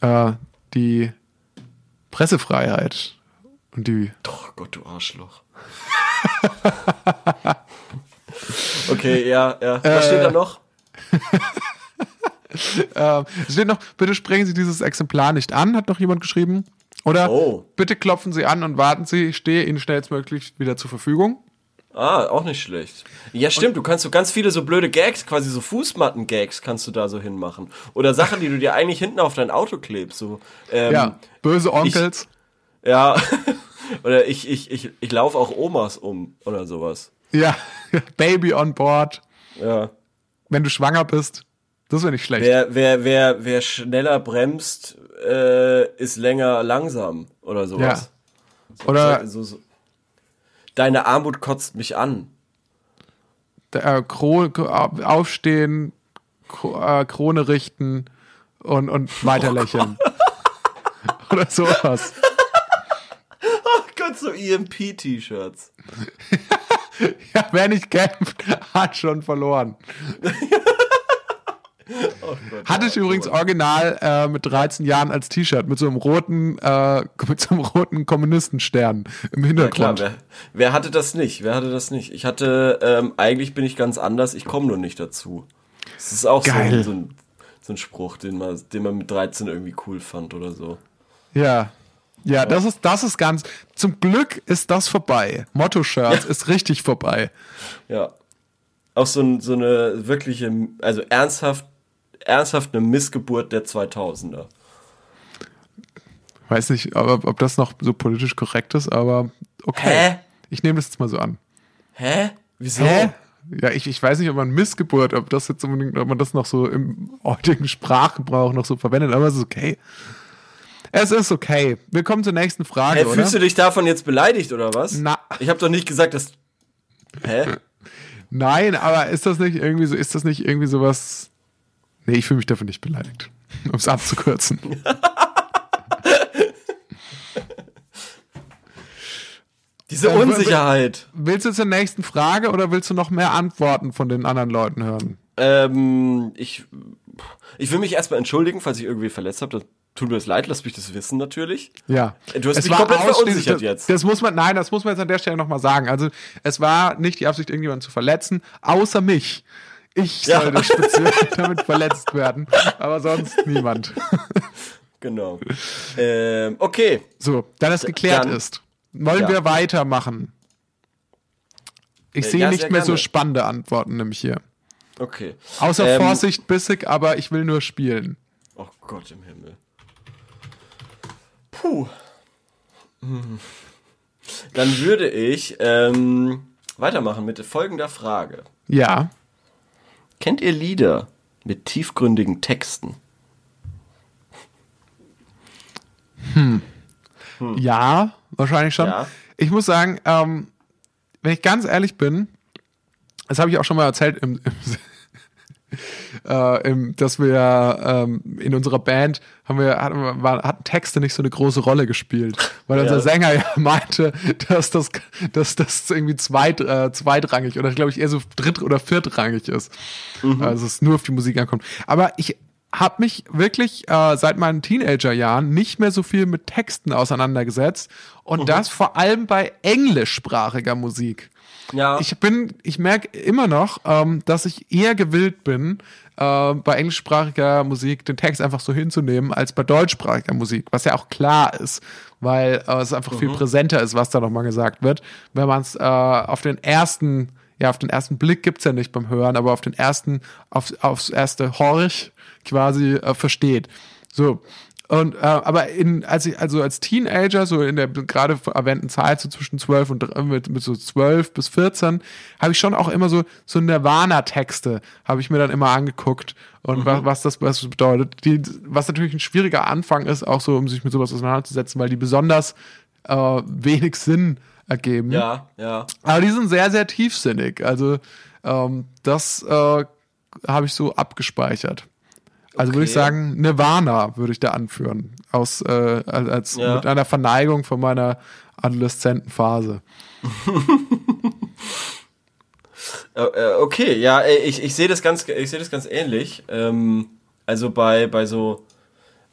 A: Äh, die Pressefreiheit und die.
B: Oh Gott, du Arschloch. okay, ja, ja. Was
A: Äh,
B: steht da noch?
A: äh, es steht noch, bitte sprechen Sie dieses Exemplar nicht an, hat noch jemand geschrieben. Oder
B: Oh.
A: bitte klopfen Sie an und warten Sie, ich stehe Ihnen schnellstmöglich wieder zur Verfügung.
B: Ah, auch nicht schlecht. Ja, stimmt, du kannst so ganz viele so blöde Gags, quasi so Fußmatten-Gags kannst du da so hinmachen. Oder Sachen, die du dir eigentlich hinten auf dein Auto klebst. So, ähm,
A: Ja, böse Onkels.
B: Ja. oder ich, ich, ich, ich laufe auch Omas um oder sowas.
A: Ja, Baby on board.
B: Ja.
A: Wenn du schwanger bist, das wäre nicht schlecht.
B: Wer, wer, wer, wer schneller bremst, äh, ist länger langsam oder sowas.
A: Oder
B: So, so. Deine Armut kotzt mich an.
A: äh, Kro aufstehen, äh, Krone richten und, und weiter lächeln. Oder sowas.
B: Oh Gott, so EMP-T-Shirts.
A: Ja, wer nicht kämpft, hat schon verloren.
B: Oh Gott,
A: Hatte
B: ja,
A: ich übrigens original äh, mit 13 Jahren als T-Shirt mit so einem roten, äh, mit so einem roten Kommunistenstern im
B: Ja, klar,
A: Hintergrund.
B: wer, wer hatte das nicht? Wer hatte das nicht? Ich hatte, ähm, eigentlich bin ich ganz anders, ich komme nur nicht dazu. Das ist auch so,
A: Geil.
B: ein- so, ein, so ein Spruch, den man, den man mit 13 irgendwie cool fand oder so.
A: ja. Ja, das ist, das ist ganz, zum Glück ist das vorbei. Motto-Shirts ist richtig vorbei.
B: Ja. Auch so, so eine wirkliche, also ernsthaft, ernsthaft eine Missgeburt der 2000er.
A: Weiß nicht, ob, ob das noch so politisch korrekt ist, aber okay.
B: Hä?
A: Ich nehme das jetzt mal so an.
B: Hä? Wieso?
A: Ja, ich, ich weiß nicht, ob man Missgeburt, ob das jetzt unbedingt, ob man das noch so im heutigen Sprachgebrauch noch so verwendet, aber es ist okay. Es ist okay. Wir kommen zur nächsten Frage,
B: Hä,
A: oder?
B: fühlst du dich davon jetzt beleidigt oder was?
A: Na.
B: Ich habe doch nicht gesagt, dass. Hä?
A: Nein, aber ist das nicht irgendwie so, ist das nicht irgendwie sowas. Nee, ich fühle mich davon nicht beleidigt. Um es abzukürzen.
B: Diese
A: Äh,
B: Unsicherheit.
A: Willst du zur nächsten Frage oder willst du noch mehr Antworten von den anderen Leuten hören?
B: Ähm, ich, ich will mich erstmal entschuldigen, falls ich irgendwie verletzt habe. Tut mir das leid, lass mich das wissen natürlich.
A: Ja.
B: Du hast
A: Es
B: mich komplett verunsichert
A: das,
B: jetzt.
A: Das muss man, nein, das muss man jetzt an der Stelle nochmal sagen. Also, es war nicht die Absicht, irgendjemanden zu verletzen, außer mich. Ich
B: Ja.
A: sollte speziell damit verletzt werden, aber sonst niemand.
B: Genau. ähm, okay.
A: So, da das geklärt
B: Dann-
A: ist, wollen
B: Ja.
A: wir weitermachen. Ich
B: Äh,
A: sehe
B: ja,
A: nicht mehr so
B: gerne.
A: spannende Antworten nämlich hier.
B: Okay.
A: Außer
B: Ähm,
A: Vorsicht bissig, aber ich will nur spielen.
B: Oh Gott im Himmel. Puh. Hm. Dann würde ich ähm, weitermachen mit folgender Frage.
A: Ja.
B: Kennt ihr Lieder mit tiefgründigen Texten?
A: Ja, wahrscheinlich schon.
B: Ja.
A: Ich muss sagen, ähm, wenn ich ganz ehrlich bin, das habe ich auch schon mal erzählt, im, im, äh, im, dass wir ähm, in unserer Band haben wir hatten, war, hatten Texte nicht so eine große Rolle gespielt, weil unser
B: Ja.
A: Sänger ja meinte, dass das, dass das irgendwie zweit, äh, zweitrangig oder glaube ich eher so dritt- oder viertrangig ist. Also es nur auf die Musik ankommt. Aber ich habe mich wirklich äh, seit meinen Teenagerjahren nicht mehr so viel mit Texten auseinandergesetzt und das vor allem bei englischsprachiger Musik.
B: Ja.
A: Ich bin, ich merke immer noch, ähm, dass ich eher gewillt bin, äh, bei englischsprachiger Musik den Text einfach so hinzunehmen, als bei deutschsprachiger Musik, was ja auch klar ist, weil äh, es einfach viel präsenter ist, was da nochmal gesagt wird, wenn man es äh, auf den ersten, ja, auf den ersten Blick gibt's ja nicht beim Hören, aber auf den ersten, auf, aufs erste Horch quasi äh, versteht. So. Und, äh, aber in, als ich, also als Teenager, so in der gerade erwähnten Zeit, so zwischen 12 und mit, mit so 12 bis 14, habe ich schon auch immer so, so Nirvana-Texte, habe ich mir dann immer angeguckt und was, was das was bedeutet. Die, was natürlich ein schwieriger Anfang ist, auch so, um sich mit sowas auseinanderzusetzen, weil die besonders äh, wenig Sinn ergeben.
B: ja, ja.
A: Aber die sind sehr, sehr tiefsinnig. Also ähm, das äh, habe ich so abgespeichert. Also würde ich
B: Okay.
A: sagen, Nirvana würde ich da anführen. Aus, äh, als,
B: Ja.
A: mit einer Verneigung von meiner adoleszenten Phase.
B: Äh, äh, okay, ja, äh, ich, ich sehe das ganz, ich sehe das ganz ähnlich. Ähm, also bei, bei so,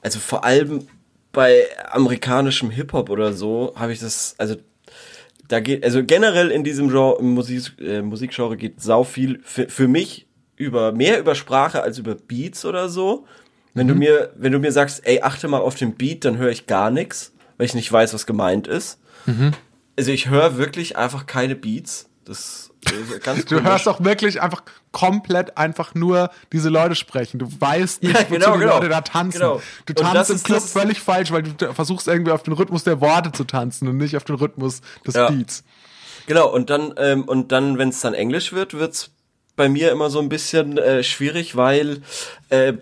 B: also vor allem bei amerikanischem Hip-Hop oder so habe ich das, also da geht, also generell in diesem Genre, Musik, äh, Musikgenre geht sau viel, für, für mich über mehr über Sprache als über Beats oder so. Wenn du mir, wenn du mir sagst, ey, achte mal auf den Beat, dann höre ich gar nichts, weil ich nicht weiß, was gemeint ist. Also ich höre wirklich einfach keine Beats. Das ist ganz
A: Du
B: komisch.
A: hörst auch wirklich einfach komplett einfach nur diese Leute sprechen. Du weißt nicht,
B: Ja,
A: wozu
B: genau,
A: die
B: genau.
A: Leute da tanzen.
B: Genau.
A: Du tanzt im Club völlig falsch, weil du versuchst irgendwie auf den Rhythmus der Worte zu tanzen und nicht auf den Rhythmus des
B: Ja.
A: Beats.
B: Genau, und dann, ähm, und dann, wenn es dann Englisch wird, wird's bei mir immer so ein bisschen äh, schwierig, weil äh,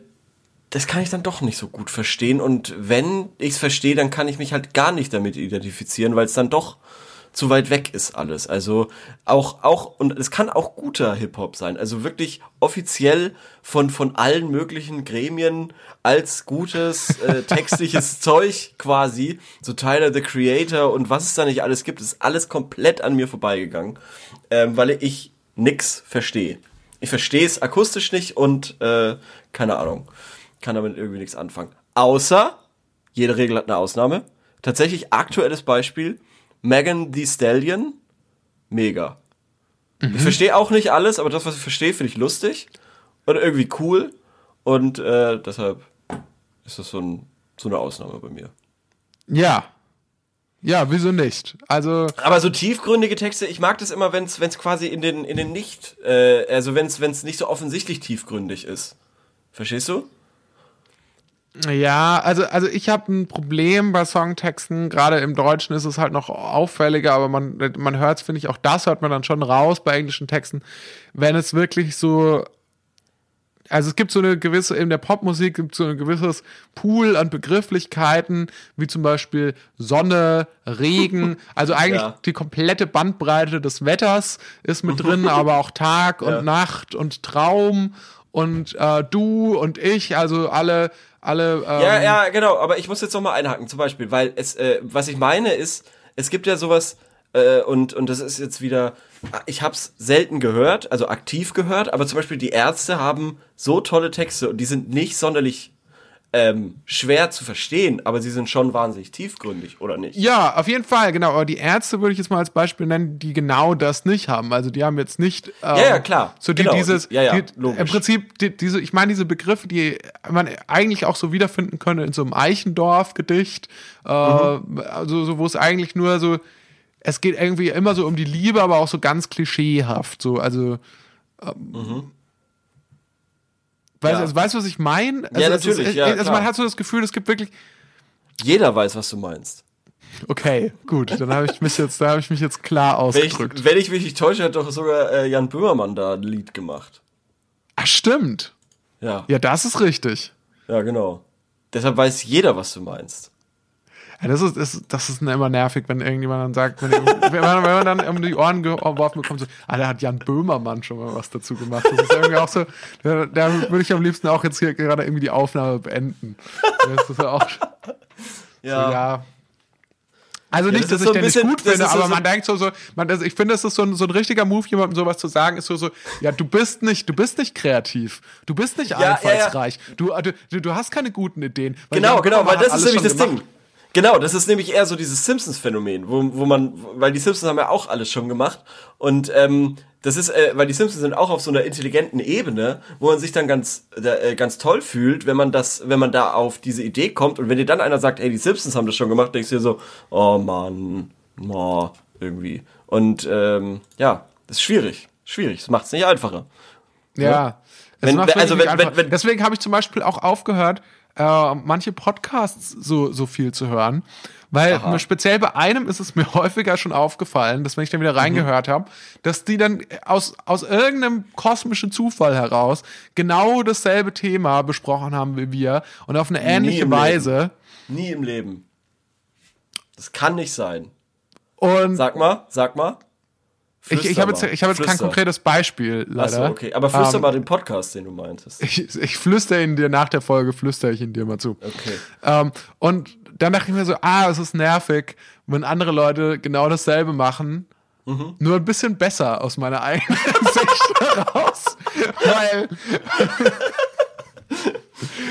B: das kann ich dann doch nicht so gut verstehen. Und wenn ich es verstehe, dann kann ich mich halt gar nicht damit identifizieren, weil es dann doch zu weit weg ist alles. Also auch, auch, und es kann auch guter Hip-Hop sein. Also wirklich offiziell von, von allen möglichen Gremien als gutes äh, textliches Zeug quasi. So Tyler the Creator und was es da nicht alles gibt, ist alles komplett an mir vorbeigegangen, ähm, weil ich nix verstehe. Ich verstehe es akustisch nicht und äh, keine Ahnung, kann damit irgendwie nichts anfangen. Außer, jede Regel hat eine Ausnahme. Tatsächlich aktuelles Beispiel, Megan the Stallion, mega. Ich verstehe auch nicht alles, aber das, was ich verstehe, finde ich lustig und irgendwie cool. Und äh, deshalb ist das so, ein, so eine Ausnahme bei mir.
A: Ja. Ja, wieso nicht? Also,
B: Aber so tiefgründige Texte, ich mag das immer, wenn es quasi in den, in den nicht, äh, also wenn es nicht so offensichtlich tiefgründig ist. Verstehst du?
A: ja, also, also ich habe ein Problem bei Songtexten. Gerade im Deutschen ist es halt noch auffälliger, aber man, man hört es, finde ich, auch das hört man dann schon raus bei englischen Texten, wenn es wirklich so also es gibt so eine gewisse, in der Popmusik gibt es so ein gewisses Pool an Begrifflichkeiten, wie zum Beispiel Sonne, Regen, also eigentlich
B: Ja.
A: die komplette Bandbreite des Wetters ist mit drin, aber auch Tag und
B: Ja.
A: Nacht und Traum und äh, du und ich, also alle, alle ähm,
B: Ja, ja, genau, aber ich muss jetzt noch mal einhaken, zum Beispiel, weil es, äh, was ich meine ist, es gibt ja sowas, äh, und, und das ist jetzt wieder, ich hab's selten gehört, also aktiv gehört, aber zum Beispiel die Ärzte haben so tolle Texte und die sind nicht sonderlich ähm, schwer zu verstehen, aber sie sind schon wahnsinnig tiefgründig, oder nicht?
A: Ja, auf jeden Fall, genau. Aber die Ärzte würde ich jetzt mal als Beispiel nennen, die genau das nicht haben. Also die haben jetzt nicht. Ähm,
B: ja, klar.
A: So die,
B: Genau.
A: dieses,
B: Ja, ja,
A: die,
B: logisch.
A: im Prinzip die, diese, ich meine diese Begriffe, die man eigentlich auch so wiederfinden könnte in so einem Eichendorf-Gedicht, äh,
B: Mhm.
A: also so, wo es eigentlich nur so, es geht irgendwie immer so um die Liebe, aber auch so ganz klischeehaft. So, also. Ähm, Weißt,
B: Ja.
A: also, weißt du, was ich meine? Also,
B: Ja, natürlich,
A: Ist,
B: ja,
A: also man hat so das Gefühl, es gibt wirklich
B: Jeder weiß, was du meinst.
A: Okay, gut, dann habe ich mich jetzt, da habe ich mich jetzt klar
B: Wenn ich,
A: ausgedrückt.
B: wenn ich mich nicht täusche, hat doch sogar äh, Jan Böhmermann da ein Lied gemacht.
A: Ach, stimmt.
B: Ja,
A: Ja, das ist richtig.
B: ja, genau. Deshalb weiß jeder, was du meinst.
A: Ja, das ist, ist, das ist immer nervig, wenn irgendjemand dann sagt, wenn, wenn, man, wenn man dann um die Ohren geworfen bekommt, so, ah, da hat Jan Böhmermann schon mal was dazu gemacht. Das ist irgendwie auch so, da, da würde ich am liebsten auch jetzt hier gerade irgendwie die Aufnahme beenden. Das ist ja auch, so, ja. Also nicht,
B: das
A: dass ich
B: so
A: den
B: bisschen-
A: nicht gut
B: das
A: finde, aber
B: so-
A: man denkt so, so man, also ich finde, es ist so ein, so ein richtiger Move, jemandem sowas zu sagen, ist so, so, ja, du bist nicht, du bist nicht kreativ, du bist nicht
B: ja, ja.
A: einfallsreich, Du, du, du hast keine guten Ideen.
B: Genau, genau, weil das ist nämlich das
A: schon
B: Ding. Genau, das ist nämlich eher so dieses Simpsons-Phänomen, wo, wo man, weil die Simpsons haben ja auch alles schon gemacht und ähm, das ist, äh, weil die Simpsons sind auch auf so einer intelligenten Ebene, wo man sich dann ganz, äh, ganz toll fühlt, wenn man das, wenn man da auf diese Idee kommt und wenn dir dann einer sagt, hey, die Simpsons haben das schon gemacht, denkst du dir so, oh Mann, no, irgendwie. Und ähm, ja, das ist schwierig, schwierig, das macht es nicht einfacher.
A: Ja.
B: Wenn- also
A: wirklich
B: wenn-
A: einfach.
B: wenn- wenn-
A: Deswegen habe ich zum Beispiel auch aufgehört, äh, manche Podcasts so, so viel zu hören. Weil
B: Aha.
A: speziell bei einem ist es mir häufiger schon aufgefallen, dass wenn ich dann
B: Mhm.
A: wieder reingehört habe, dass die dann aus, aus irgendeinem kosmischen Zufall heraus genau dasselbe Thema besprochen haben wie wir und auf eine ähnliche
B: im
A: Weise.
B: Nie im Leben. Das kann nicht sein.
A: Und
B: Sag mal, sag mal.
A: Ich, ich
B: Flüster
A: habe jetzt, ich hab jetzt kein
B: Flüster.
A: konkretes Beispiel, leider.
B: Achso, okay. Aber flüster
A: Ähm,
B: mal den Podcast, den du meintest.
A: Ich, ich flüstere ihn dir nach der Folge, flüstere ich ihn dir mal zu.
B: Okay.
A: Ähm, und dann dachte ich mir so, ah, es ist nervig, wenn andere Leute genau dasselbe machen,
B: Mhm.
A: nur ein bisschen besser aus meiner eigenen Sicht heraus. Weil,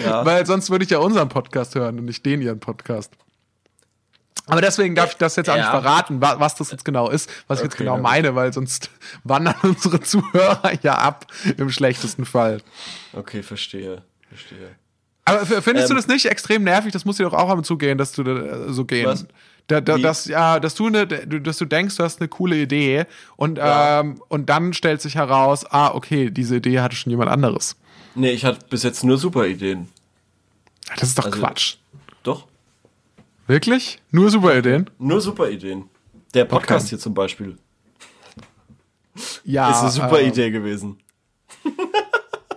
B: Ja.
A: weil sonst würde ich ja unseren Podcast hören und nicht den ihren Podcast. Aber deswegen darf ich das jetzt auch nicht
B: Ja.
A: verraten, wa- was das jetzt genau ist, was ich jetzt genau meine, weil sonst wandern unsere Zuhörer ja ab, im schlechtesten Fall.
B: Okay, verstehe. Verstehe.
A: Aber findest du
B: Ähm,
A: das nicht extrem nervig? Das muss dir doch auch einmal zugehen, dass du da, so gehen.
B: Was?
A: Da, da, dass, ja, dass du eine, dass du denkst, du hast eine coole Idee und,
B: Ja.
A: ähm, und dann stellt sich heraus, ah, okay, diese Idee hatte schon jemand anderes.
B: Nee, ich hatte bis jetzt nur super Ideen.
A: Das ist doch
B: Also-
A: Quatsch.
B: Doch.
A: Wirklich? Nur super Ideen?
B: Nur super Ideen. Der Podcast
A: Okay.
B: hier zum Beispiel
A: Ja.
B: ist eine super
A: äh,
B: Idee gewesen.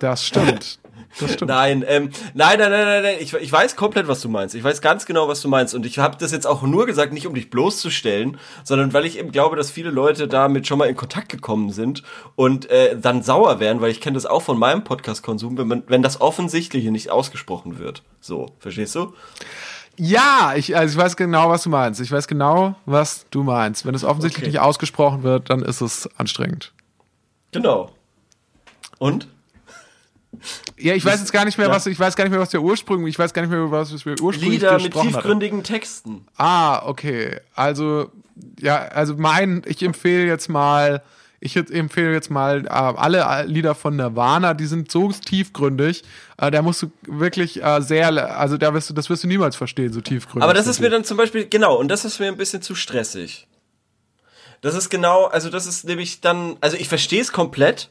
A: Das stimmt. Das stimmt.
B: Nein, ähm, nein, nein, nein, nein, nein. Ich, ich weiß komplett, was du meinst. Ich weiß ganz genau, was du meinst. Und ich habe das jetzt auch nur gesagt, nicht um dich bloßzustellen, sondern weil ich eben glaube, dass viele Leute damit schon mal in Kontakt gekommen sind und äh, dann sauer werden, weil ich kenne das auch von meinem Podcast-Konsum, wenn, man, wenn das Offensichtliche nicht ausgesprochen wird. So, verstehst du?
A: Ja, ich, also ich weiß genau, was du meinst. Ich weiß genau, was du meinst. Wenn es offensichtlich
B: Okay.
A: nicht ausgesprochen wird, dann ist es anstrengend.
B: Genau. Und?
A: Ja, ich weiß jetzt gar nicht mehr,
B: ja.
A: was ich weiß gar nicht mehr, was der Ursprung, ich weiß gar nicht mehr, was wir ursprünglich
B: Lieder mit tiefgründigen Texten.
A: Ah, okay. Also ja, also mein, ich empfehle jetzt mal, ich empfehle jetzt mal äh, alle Lieder von Nirvana, die sind so tiefgründig, äh, da musst du wirklich äh, sehr, also da wirst du, das wirst du niemals verstehen, so tiefgründig.
B: Aber das ist mir dann zum Beispiel, genau, und das ist mir ein bisschen zu stressig. Das ist genau, also das ist nämlich dann, also ich verstehe es komplett,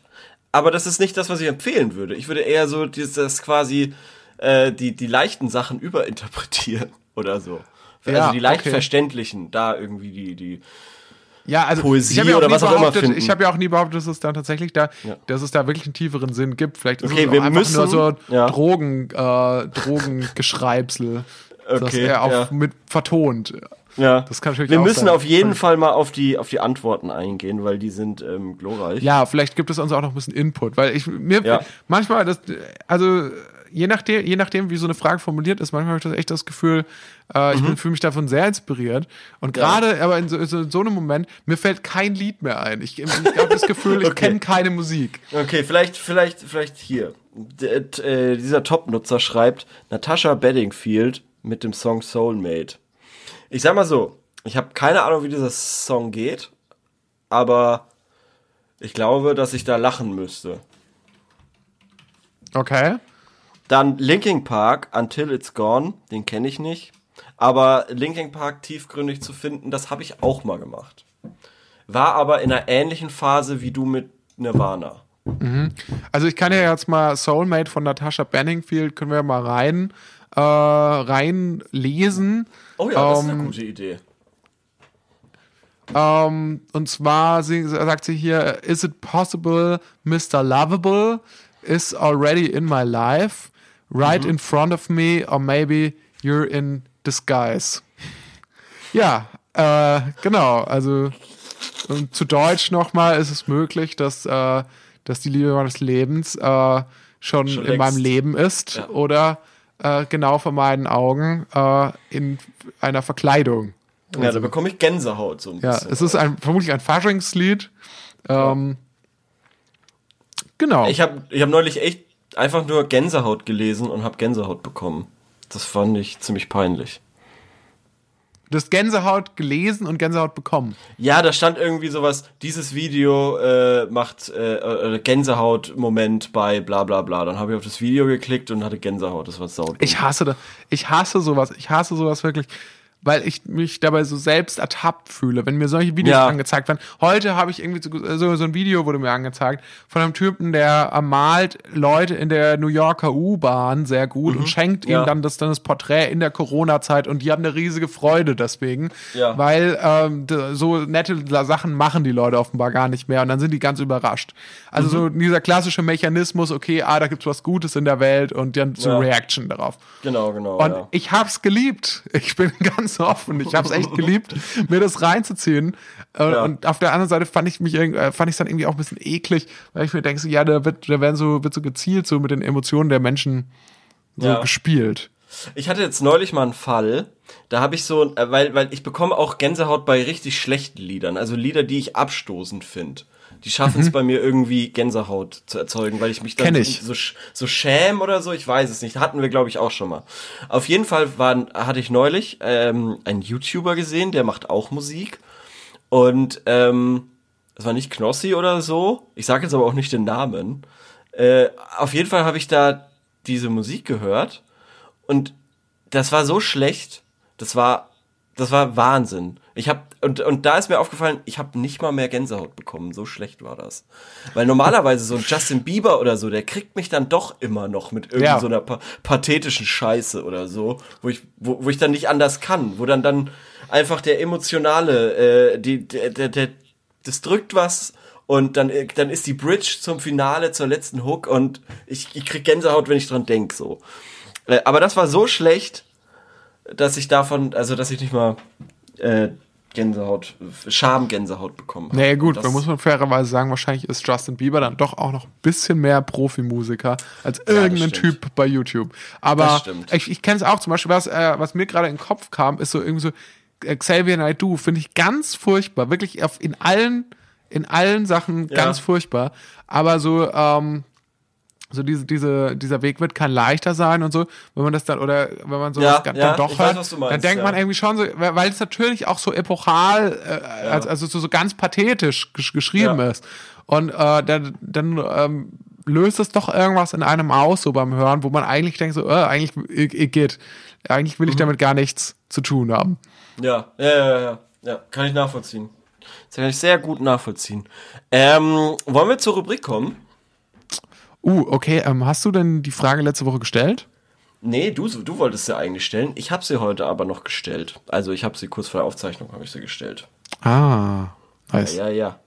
B: aber das ist nicht das, was ich empfehlen würde. Ich würde eher so dieses quasi äh, die, die leichten Sachen überinterpretieren oder so. Also
A: Ja,
B: die leicht
A: okay.
B: verständlichen, da irgendwie die, die.
A: Ja, also
B: Poesie
A: ja auch
B: oder
A: nie
B: was auch immer
A: behauptet,
B: finden.
A: Ich habe ja auch nie behauptet, dass es dann tatsächlich da,
B: Ja.
A: dass es da wirklich einen tieferen Sinn gibt. Vielleicht ist
B: Okay,
A: es
B: wir
A: einfach
B: müssen-
A: nur so
B: ja.
A: Drogen, äh, Drogengeschreibsel, das
B: Okay,
A: er auch
B: ja.
A: mit vertont.
B: Ja,
A: Das kann natürlich
B: Wir müssen
A: sein.
B: auf jeden Fall mal auf die, auf die Antworten eingehen, weil die sind ähm, glorreich.
A: Ja, vielleicht gibt es uns auch noch ein bisschen Input, weil ich mir manchmal das, also je nachdem, je nachdem, wie so eine Frage formuliert ist, manchmal habe ich das echt das Gefühl, äh,
B: Mhm.
A: ich fühle mich davon sehr inspiriert. Und gerade, aber in so, so, so einem Moment, mir fällt kein Lied mehr ein. Ich, ich habe das Gefühl, ich
B: Okay.
A: kenne keine Musik.
B: Okay, vielleicht, vielleicht, vielleicht hier. D t- äh, dieser Top-Nutzer schreibt Natasha Bedingfield mit dem Song Soulmate. Ich sag mal so, ich habe keine Ahnung, wie dieser Song geht, aber ich glaube, dass ich da lachen müsste.
A: Okay.
B: Dann Linkin Park, Until It's Gone, den kenne ich nicht. Aber Linkin Park tiefgründig zu finden, das habe ich auch mal gemacht. War aber in einer ähnlichen Phase wie du mit Nirvana.
A: Also ich kann ja jetzt mal Soulmate von Natasha Benningfield, können wir mal rein, äh, reinlesen.
B: Oh ja, das ist eine
A: Ähm,
B: gute Idee.
A: Ähm, und zwar sie, sagt sie hier, is it possible Mr. Lovable is already in my life, right in front of me, or maybe you're in disguise. Ja, äh, genau, also zu Deutsch nochmal ist es möglich, dass, äh, dass die Liebe meines Lebens äh, schon,
B: Schon
A: in
B: längst.
A: meinem Leben ist
B: Ja.
A: oder äh, genau vor meinen Augen äh, in einer Verkleidung.
B: Ja, da bekomme ich Gänsehaut so ein
A: Ja,
B: bisschen.
A: es ist ein, vermutlich ein Faschingslied. Ähm, Genau.
B: Ich habe ich hab neulich echt einfach nur Gänsehaut gelesen und habe Gänsehaut bekommen. Das fand ich ziemlich peinlich.
A: Du hast Gänsehaut gelesen und Gänsehaut bekommen.
B: Ja, da stand irgendwie sowas, dieses Video äh, macht äh, äh, Gänsehaut-Moment bei bla bla bla. Dann habe ich auf das Video geklickt und hatte Gänsehaut. Das war saudumm.
A: Ich hasse das. Ich hasse sowas. Ich hasse sowas wirklich, weil ich mich dabei so selbst ertappt fühle, wenn mir solche Videos
B: Ja.
A: angezeigt werden. Heute habe ich irgendwie so, so, so ein Video wurde mir angezeigt von einem Typen, der malt Leute in der New Yorker U-Bahn sehr gut und schenkt
B: Mhm. Ja.
A: ihm dann das, dann das Porträt in der Corona-Zeit und die haben eine riesige Freude deswegen,
B: Ja.
A: weil ähm, so nette Sachen machen die Leute offenbar gar nicht mehr und dann sind die ganz überrascht. Also so
B: Mhm.
A: dieser klassische Mechanismus, okay, ah, da gibt's was Gutes in der Welt und dann so
B: Ja.
A: Reaction darauf.
B: Genau, genau.
A: Und
B: ja.
A: ich hab's geliebt. Ich bin ganz offen. Ich hab's echt geliebt, mir das reinzuziehen. Äh,
B: Ja.
A: Und auf der anderen Seite fand ich mich äh, fand ich dann irgendwie auch ein bisschen eklig, weil ich mir denke, so, ja, da wird, da werden so, wird so gezielt so mit den Emotionen der Menschen so
B: Ja.
A: gespielt.
B: Ich hatte jetzt neulich mal einen Fall, da habe ich so, äh, weil, weil ich bekomme auch Gänsehaut bei richtig schlechten Liedern, also Lieder, die ich abstoßend finde. Die schaffen es bei mir irgendwie Gänsehaut zu erzeugen, weil ich mich dann so so schäm oder so. Ich weiß es nicht. Hatten wir glaube ich auch schon mal. Auf jeden Fall waren, hatte ich neulich ähm, einen YouTuber gesehen, der macht auch Musik und ähm, das war nicht Knossi oder so. Ich sage jetzt aber auch nicht den Namen. Äh, auf jeden Fall habe ich da diese Musik gehört und das war so schlecht. Das war, das war Wahnsinn. Ich habe und und da ist mir aufgefallen, ich habe nicht mal mehr Gänsehaut bekommen. So schlecht war das. Weil normalerweise so ein Justin Bieber oder so, der kriegt mich dann doch immer noch mit irgendwie
A: Ja.
B: so einer pa pathetischen Scheiße oder so, wo ich wo, wo ich dann nicht anders kann, wo dann dann einfach der emotionale, äh, die der, der, der das drückt was und dann, äh, dann ist die Bridge zum Finale, zur letzten Hook und ich, ich krieg Gänsehaut, wenn ich dran denk so. Äh, aber das war so schlecht, dass ich davon, also dass ich nicht mal äh, Gänsehaut, Scham-Gänsehaut bekommen habe.
A: Naja gut, da muss man fairerweise sagen, wahrscheinlich ist Justin Bieber dann doch auch noch ein bisschen mehr Profimusiker als irgendein
B: stimmt.
A: Typ bei YouTube. Aber ich, ich kenne es auch zum Beispiel, was, äh, was mir gerade in den Kopf kam, ist so irgendwie so äh, Xavier Naidoo, finde ich ganz furchtbar. Wirklich auf, in allen, in allen Sachen ganz furchtbar. Aber so, ähm, so diese, diese, dieser Weg wird kein leichter sein und so, wenn man das dann, oder wenn man so
B: Ja,
A: dann
B: ja,
A: doch
B: weiß,
A: hört,
B: du meinst,
A: dann denkt man
B: ja.
A: irgendwie schon so, weil es natürlich auch so epochal, äh, also, also so, so ganz pathetisch gesch geschrieben ist. Und äh, dann, dann ähm, löst es doch irgendwas in einem aus, so beim Hören, wo man eigentlich denkt, so, äh, eigentlich ich, ich geht. Eigentlich
B: Mhm.
A: will ich damit gar nichts zu tun haben.
B: Ja, ja, ja, ja, ja, kann ich nachvollziehen. Das kann ich sehr gut nachvollziehen. Ähm, wollen wir zur Rubrik kommen?
A: Uh, okay, ähm, hast du denn die Frage letzte Woche gestellt?
B: Nee, du, du wolltest sie eigentlich stellen. Ich habe sie heute aber noch gestellt. Also ich habe sie kurz vor der Aufzeichnung habe ich sie gestellt.
A: Ah, nice.
B: Ja, ja.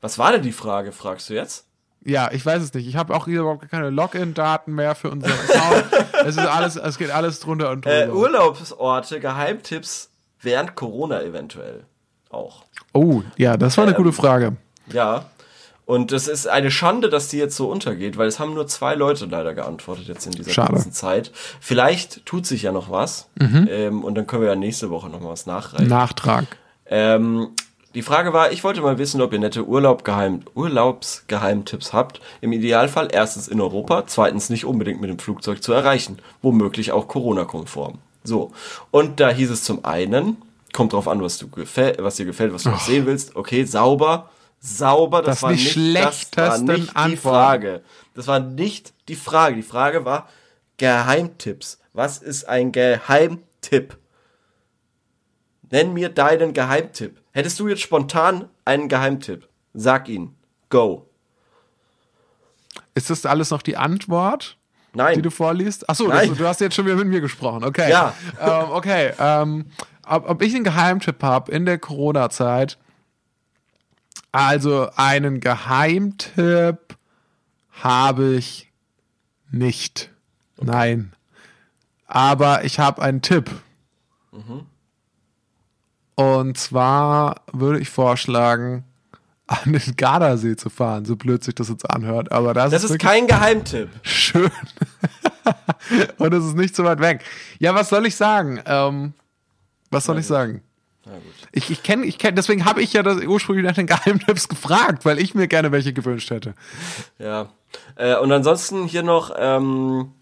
B: Was war denn die Frage, fragst du jetzt?
A: Ja, ich weiß es nicht. Ich habe auch hier überhaupt keine Login-Daten mehr für unseren Account. es ist alles, es geht alles drunter und drüber.
B: Äh, Urlaubsorte, Geheimtipps während Corona eventuell auch.
A: oh, ja, das war eine
B: Ähm,
A: gute Frage.
B: Ja. Und es ist eine Schande, dass die jetzt so untergeht, weil es haben nur zwei Leute leider geantwortet jetzt in dieser
A: Schade.
B: ganzen Zeit. Vielleicht tut sich ja noch was. Ähm, und dann können wir ja nächste Woche noch mal was nachreichen.
A: Nachtrag.
B: Ähm, die Frage war, ich wollte mal wissen, ob ihr nette Urlaub -Geheim Urlaubsgeheimtipps habt. Im Idealfall erstens in Europa, zweitens nicht unbedingt mit dem Flugzeug zu erreichen, womöglich auch Corona-konform. So. Und da hieß es zum einen, kommt drauf an, was du gefällt, was dir gefällt, was du noch sehen willst. Okay, sauber, sauber, das,
A: Das
B: war
A: die
B: nicht, das war
A: schlechtesten
B: die. Frage. Das war nicht die Frage. Die Frage war Geheimtipps. Was ist ein Geheimtipp? Nenn mir deinen Geheimtipp. Hättest du jetzt spontan einen Geheimtipp? Sag ihn. Go.
A: Ist das alles noch die Antwort, die
B: Nein.
A: du vorliest? Achso,
B: Nein.
A: das, du hast jetzt schon wieder mit mir gesprochen. Okay.
B: Ja.
A: Ähm, okay. Ähm, ob, ob ich einen Geheimtipp habe in der Corona-Zeit? Also einen Geheimtipp habe ich nicht. Nein. Aber ich habe einen Tipp.
B: Mhm.
A: Und zwar würde ich vorschlagen, an den Gardasee zu fahren, so blöd sich das jetzt anhört. Aber das,
B: das ist
A: wirklich
B: kein Geheimtipp.
A: schön. Und es ist nicht so weit weg. Ja, was soll ich sagen? Ähm, was soll ich sagen? Ich, ich kenne, ich kenn, deswegen habe ich ja das ursprünglich nach den Geheimtipps gefragt, weil ich mir gerne welche gewünscht hätte.
B: Ja. Äh, und ansonsten hier noch, ähm,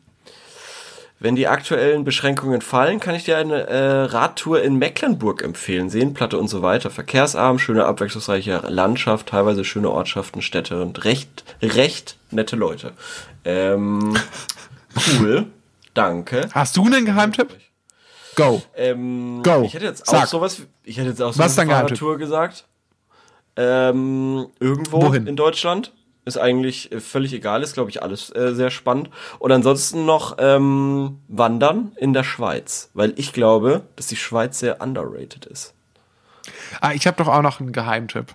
B: wenn die aktuellen Beschränkungen fallen, kann ich dir eine äh, Radtour in Mecklenburg empfehlen. Seenplatte und so weiter. Verkehrsarm, schöne abwechslungsreiche Landschaft, teilweise schöne Ortschaften, Städte und recht, recht nette Leute. Ähm, cool. Danke.
A: Hast du einen Geheimtipp? Go.
B: Ähm,
A: Go.
B: Ich hätte jetzt auch
A: Sag.
B: sowas, ich hätte jetzt auch
A: Was
B: so
A: dein
B: eine? Fahrradtour gesagt. Ähm, irgendwo
A: Wohin?
B: in Deutschland. Ist eigentlich äh, völlig egal, ist glaube ich alles äh, sehr spannend. Und ansonsten noch ähm, Wandern in der Schweiz, weil ich glaube, dass die Schweiz sehr underrated ist.
A: Ah, ich habe doch auch noch einen Geheimtipp.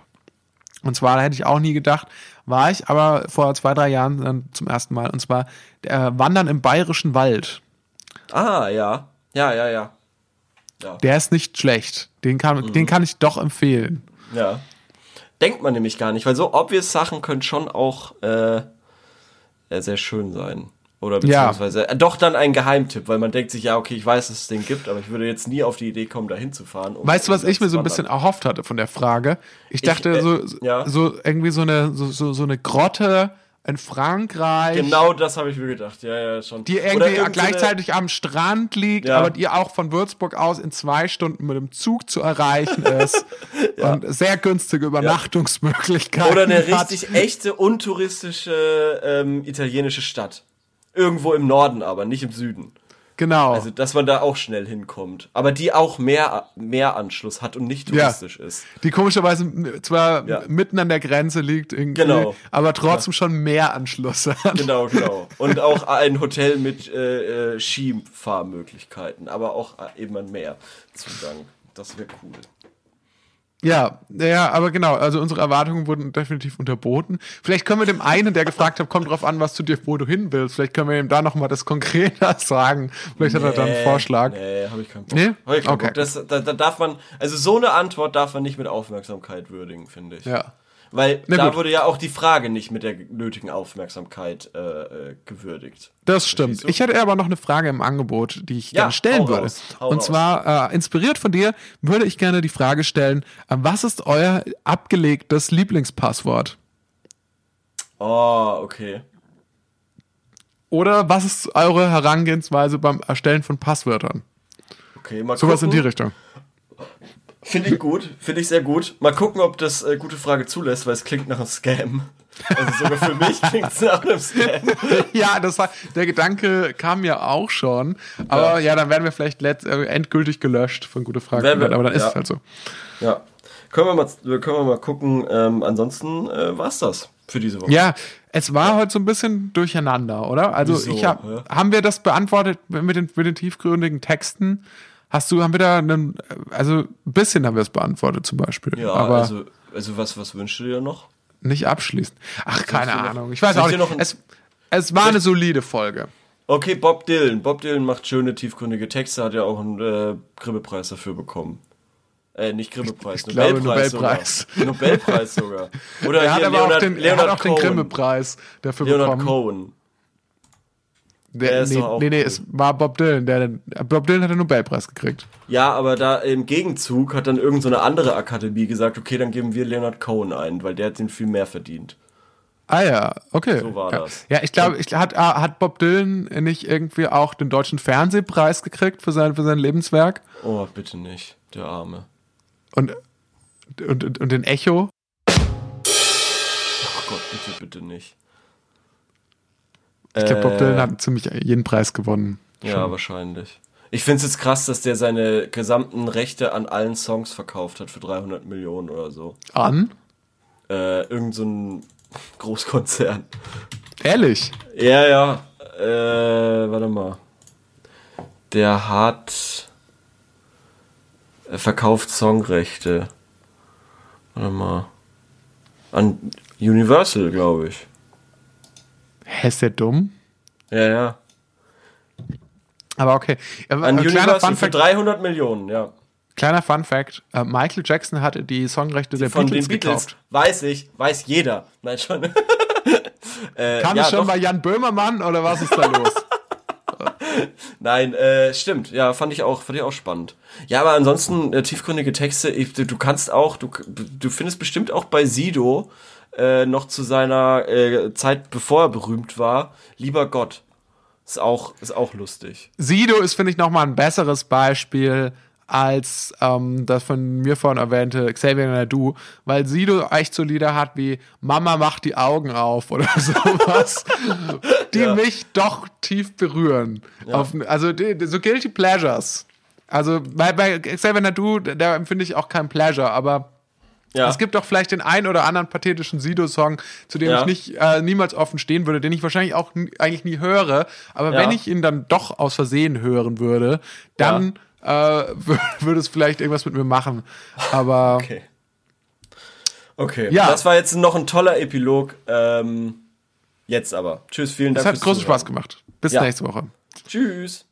A: Und zwar da hätte ich auch nie gedacht, war ich aber vor zwei, drei Jahren dann zum ersten Mal. Und zwar äh, Wandern im Bayerischen Wald.
B: Ah, ja. Ja, ja, ja.
A: Der ist nicht schlecht. Den kann, den kann ich doch empfehlen.
B: Ja. Denkt man nämlich gar nicht, weil so obvious Sachen können schon auch äh, äh, sehr schön sein. Oder
A: Ja.
B: beziehungsweise äh, doch dann ein Geheimtipp, weil man denkt sich, ja, okay, ich weiß, dass es den gibt, aber ich würde jetzt nie auf die Idee kommen, da hinzufahren. um
A: Weißt du, was ich mir so ein bisschen erhofft hatte von der Frage? Ich dachte
B: äh,
A: so,
B: ja.
A: so irgendwie so eine, so, so, so eine Grotte in Frankreich.
B: Genau das habe ich mir gedacht, ja, ja, schon.
A: Die irgendwie gleichzeitig am Strand liegt,
B: Ja.
A: aber die auch von Würzburg aus in zwei Stunden mit dem Zug zu erreichen ist und sehr günstige Übernachtungsmöglichkeiten
B: Oder eine
A: hat.
B: richtig echte, untouristische ähm, italienische Stadt. Irgendwo im Norden aber, nicht im Süden.
A: Genau.
B: Also, dass man da auch schnell hinkommt. Aber die auch mehr, mehr Anschluss hat und nicht
A: Ja.
B: touristisch ist.
A: die komischerweise zwar
B: Ja.
A: mitten an der Grenze liegt, irgendwie,
B: Genau.
A: aber trotzdem schon mehr Anschlüsse hat.
B: Genau, genau. Und auch ein Hotel mit äh, äh, Skifahrmöglichkeiten, aber auch äh, eben an mehr Zugang. Das wäre cool.
A: Ja, ja, aber genau, also unsere Erwartungen wurden definitiv unterboten. Vielleicht können wir dem einen, der gefragt hat, kommt drauf an, was du dir, wo du hin willst. Vielleicht können wir ihm da nochmal das konkreter sagen. Vielleicht hat er dann einen Vorschlag.
B: Nee, habe ich keinen Bock.
A: Nee?
B: Hab ich keinen
A: Okay.
B: Bock. Das, da, da darf man, also so eine Antwort darf man nicht mit Aufmerksamkeit würdigen, finde ich.
A: Ja.
B: Weil
A: Na
B: da
A: gut.
B: wurde ja auch die Frage nicht mit der nötigen Aufmerksamkeit äh, gewürdigt.
A: Das stimmt. Ich hätte aber noch eine Frage im Angebot, die ich
B: Ja,
A: gerne stellen würde.
B: raus,
A: Und
B: raus.
A: zwar, äh, inspiriert von dir, würde ich gerne die Frage stellen, äh, was ist euer abgelegtes Lieblingspasswort?
B: Oh, okay.
A: Oder was ist eure Herangehensweise beim Erstellen von Passwörtern?
B: Okay, mal
A: Sowas in die Richtung.
B: Finde ich gut, finde ich sehr gut. Mal gucken, ob das äh, gute Frage zulässt, weil es klingt nach einem Scam. Also sogar für mich klingt es nach einem Scam.
A: ja, das war, der Gedanke kam ja auch schon. Aber ja, dann werden wir vielleicht letzt, äh, endgültig gelöscht von gute Frage.
B: Wir-
A: aber dann ist
B: ja.
A: es halt so.
B: Ja. Können wir mal, können wir mal gucken. Ähm, ansonsten äh, war's das für diese Woche.
A: Ja, es war heute so ein bisschen durcheinander, oder? Also
B: Wieso,
A: ich hab,
B: hä?
A: haben wir das beantwortet mit den, mit den tiefgründigen Texten? Hast du, haben wir da einen, also ein bisschen haben wir es beantwortet zum Beispiel,
B: Ja,
A: aber
B: also, also was, was wünschst du dir noch?
A: nicht abschließend. Ach, keine
B: noch-
A: Ahnung. Ich weiß auch nicht. Es, es war eine solide Folge.
B: Okay, Bob Dylan. Bob Dylan macht schöne, tiefgründige Texte, hat ja auch einen äh, Grimme-Preis dafür bekommen. Äh, nicht Grimme-Preis, Nobelpreis
A: Nobelpreis.
B: sogar. Nobelpreis sogar. Oder
A: Er hat
B: hier
A: aber
B: Leonard,
A: auch den, er
B: Leonard
A: auch den. Grimme-Preis dafür
B: Leonard
A: bekommen.
B: Cohen.
A: Der,
B: ist
A: nee, nee, nee, es war Bob Dylan. Der, Bob Dylan hat den Nobelpreis gekriegt.
B: Ja, aber da im Gegenzug hat dann irgendeine so eine andere Akademie gesagt, okay, dann geben wir Leonard Cohen ein, weil der hat den viel mehr verdient.
A: Ah ja, okay.
B: So war
A: ja.
B: das.
A: Ja, ich glaube, hat, ah, hat Bob Dylan nicht irgendwie auch den deutschen Fernsehpreis gekriegt für sein, für sein Lebenswerk?
B: Oh, bitte nicht, der Arme.
A: Und, und, und, und den Echo?
B: Oh Gott, bitte, bitte nicht.
A: Ich glaube, Bob
B: Äh,
A: Dylan hat ziemlich jeden Preis gewonnen.
B: Ja, wahrscheinlich. Ich finde es jetzt krass, dass der seine gesamten Rechte an allen Songs verkauft hat für 300 Millionen oder so.
A: An?
B: Äh, irgend so ein Großkonzern.
A: Ehrlich?
B: Ja, ja. Äh, warte mal. Der hat er verkauft Songrechte. Warte mal. An Universal, glaube ich.
A: Hä, ist der dumm?
B: Ja, ja.
A: Aber okay. Ja,
B: An
A: ein kleiner
B: Universal
A: Fun
B: für
A: Fact,
B: 300 Millionen, ja.
A: kleiner Fun Fact. Äh, Michael Jackson hatte die Songrechte der
B: Von
A: Beatles,
B: den Beatles.
A: gekauft.
B: Weiß ich, weiß jeder. Nein, schon. äh,
A: Kam
B: ja,
A: es schon
B: doch.
A: bei Jan Böhmermann oder was ist da los?
B: Nein, äh, stimmt. Ja, fand ich auch, fand ich auch spannend. Ja, aber ansonsten äh, tiefgründige Texte. Ich, du, du kannst auch, du, du findest bestimmt auch bei Sido äh, noch zu seiner äh, Zeit, bevor er berühmt war, lieber Gott. Ist auch, ist auch lustig.
A: Sido ist, finde ich, nochmal ein besseres Beispiel als ähm, das von mir vorhin erwähnte Xavier Nadu, weil Sido echt so Lieder hat wie Mama macht die Augen auf oder sowas, die
B: Ja.
A: mich doch tief berühren. Auf, also die, die- so Guilty Pleasures. Also bei, bei Xavier Nadu, da empfinde ich auch kein Pleasure, aber
B: Ja,
A: es gibt doch vielleicht den einen oder anderen pathetischen Sido-Song, zu dem
B: Ja.
A: ich nicht äh, niemals offen stehen würde, den ich wahrscheinlich auch eigentlich nie höre. Aber
B: Ja.
A: wenn ich ihn dann doch aus Versehen hören würde, dann äh, wür- würde es vielleicht irgendwas mit mir machen. Aber
B: okay. Okay,
A: Ja.
B: das war jetzt noch ein toller Epilog. Ähm, jetzt aber. Tschüss, vielen Dank.
A: es hat großen
B: Zuhören.
A: Spaß gemacht. Bis nächste Woche.
B: Tschüss.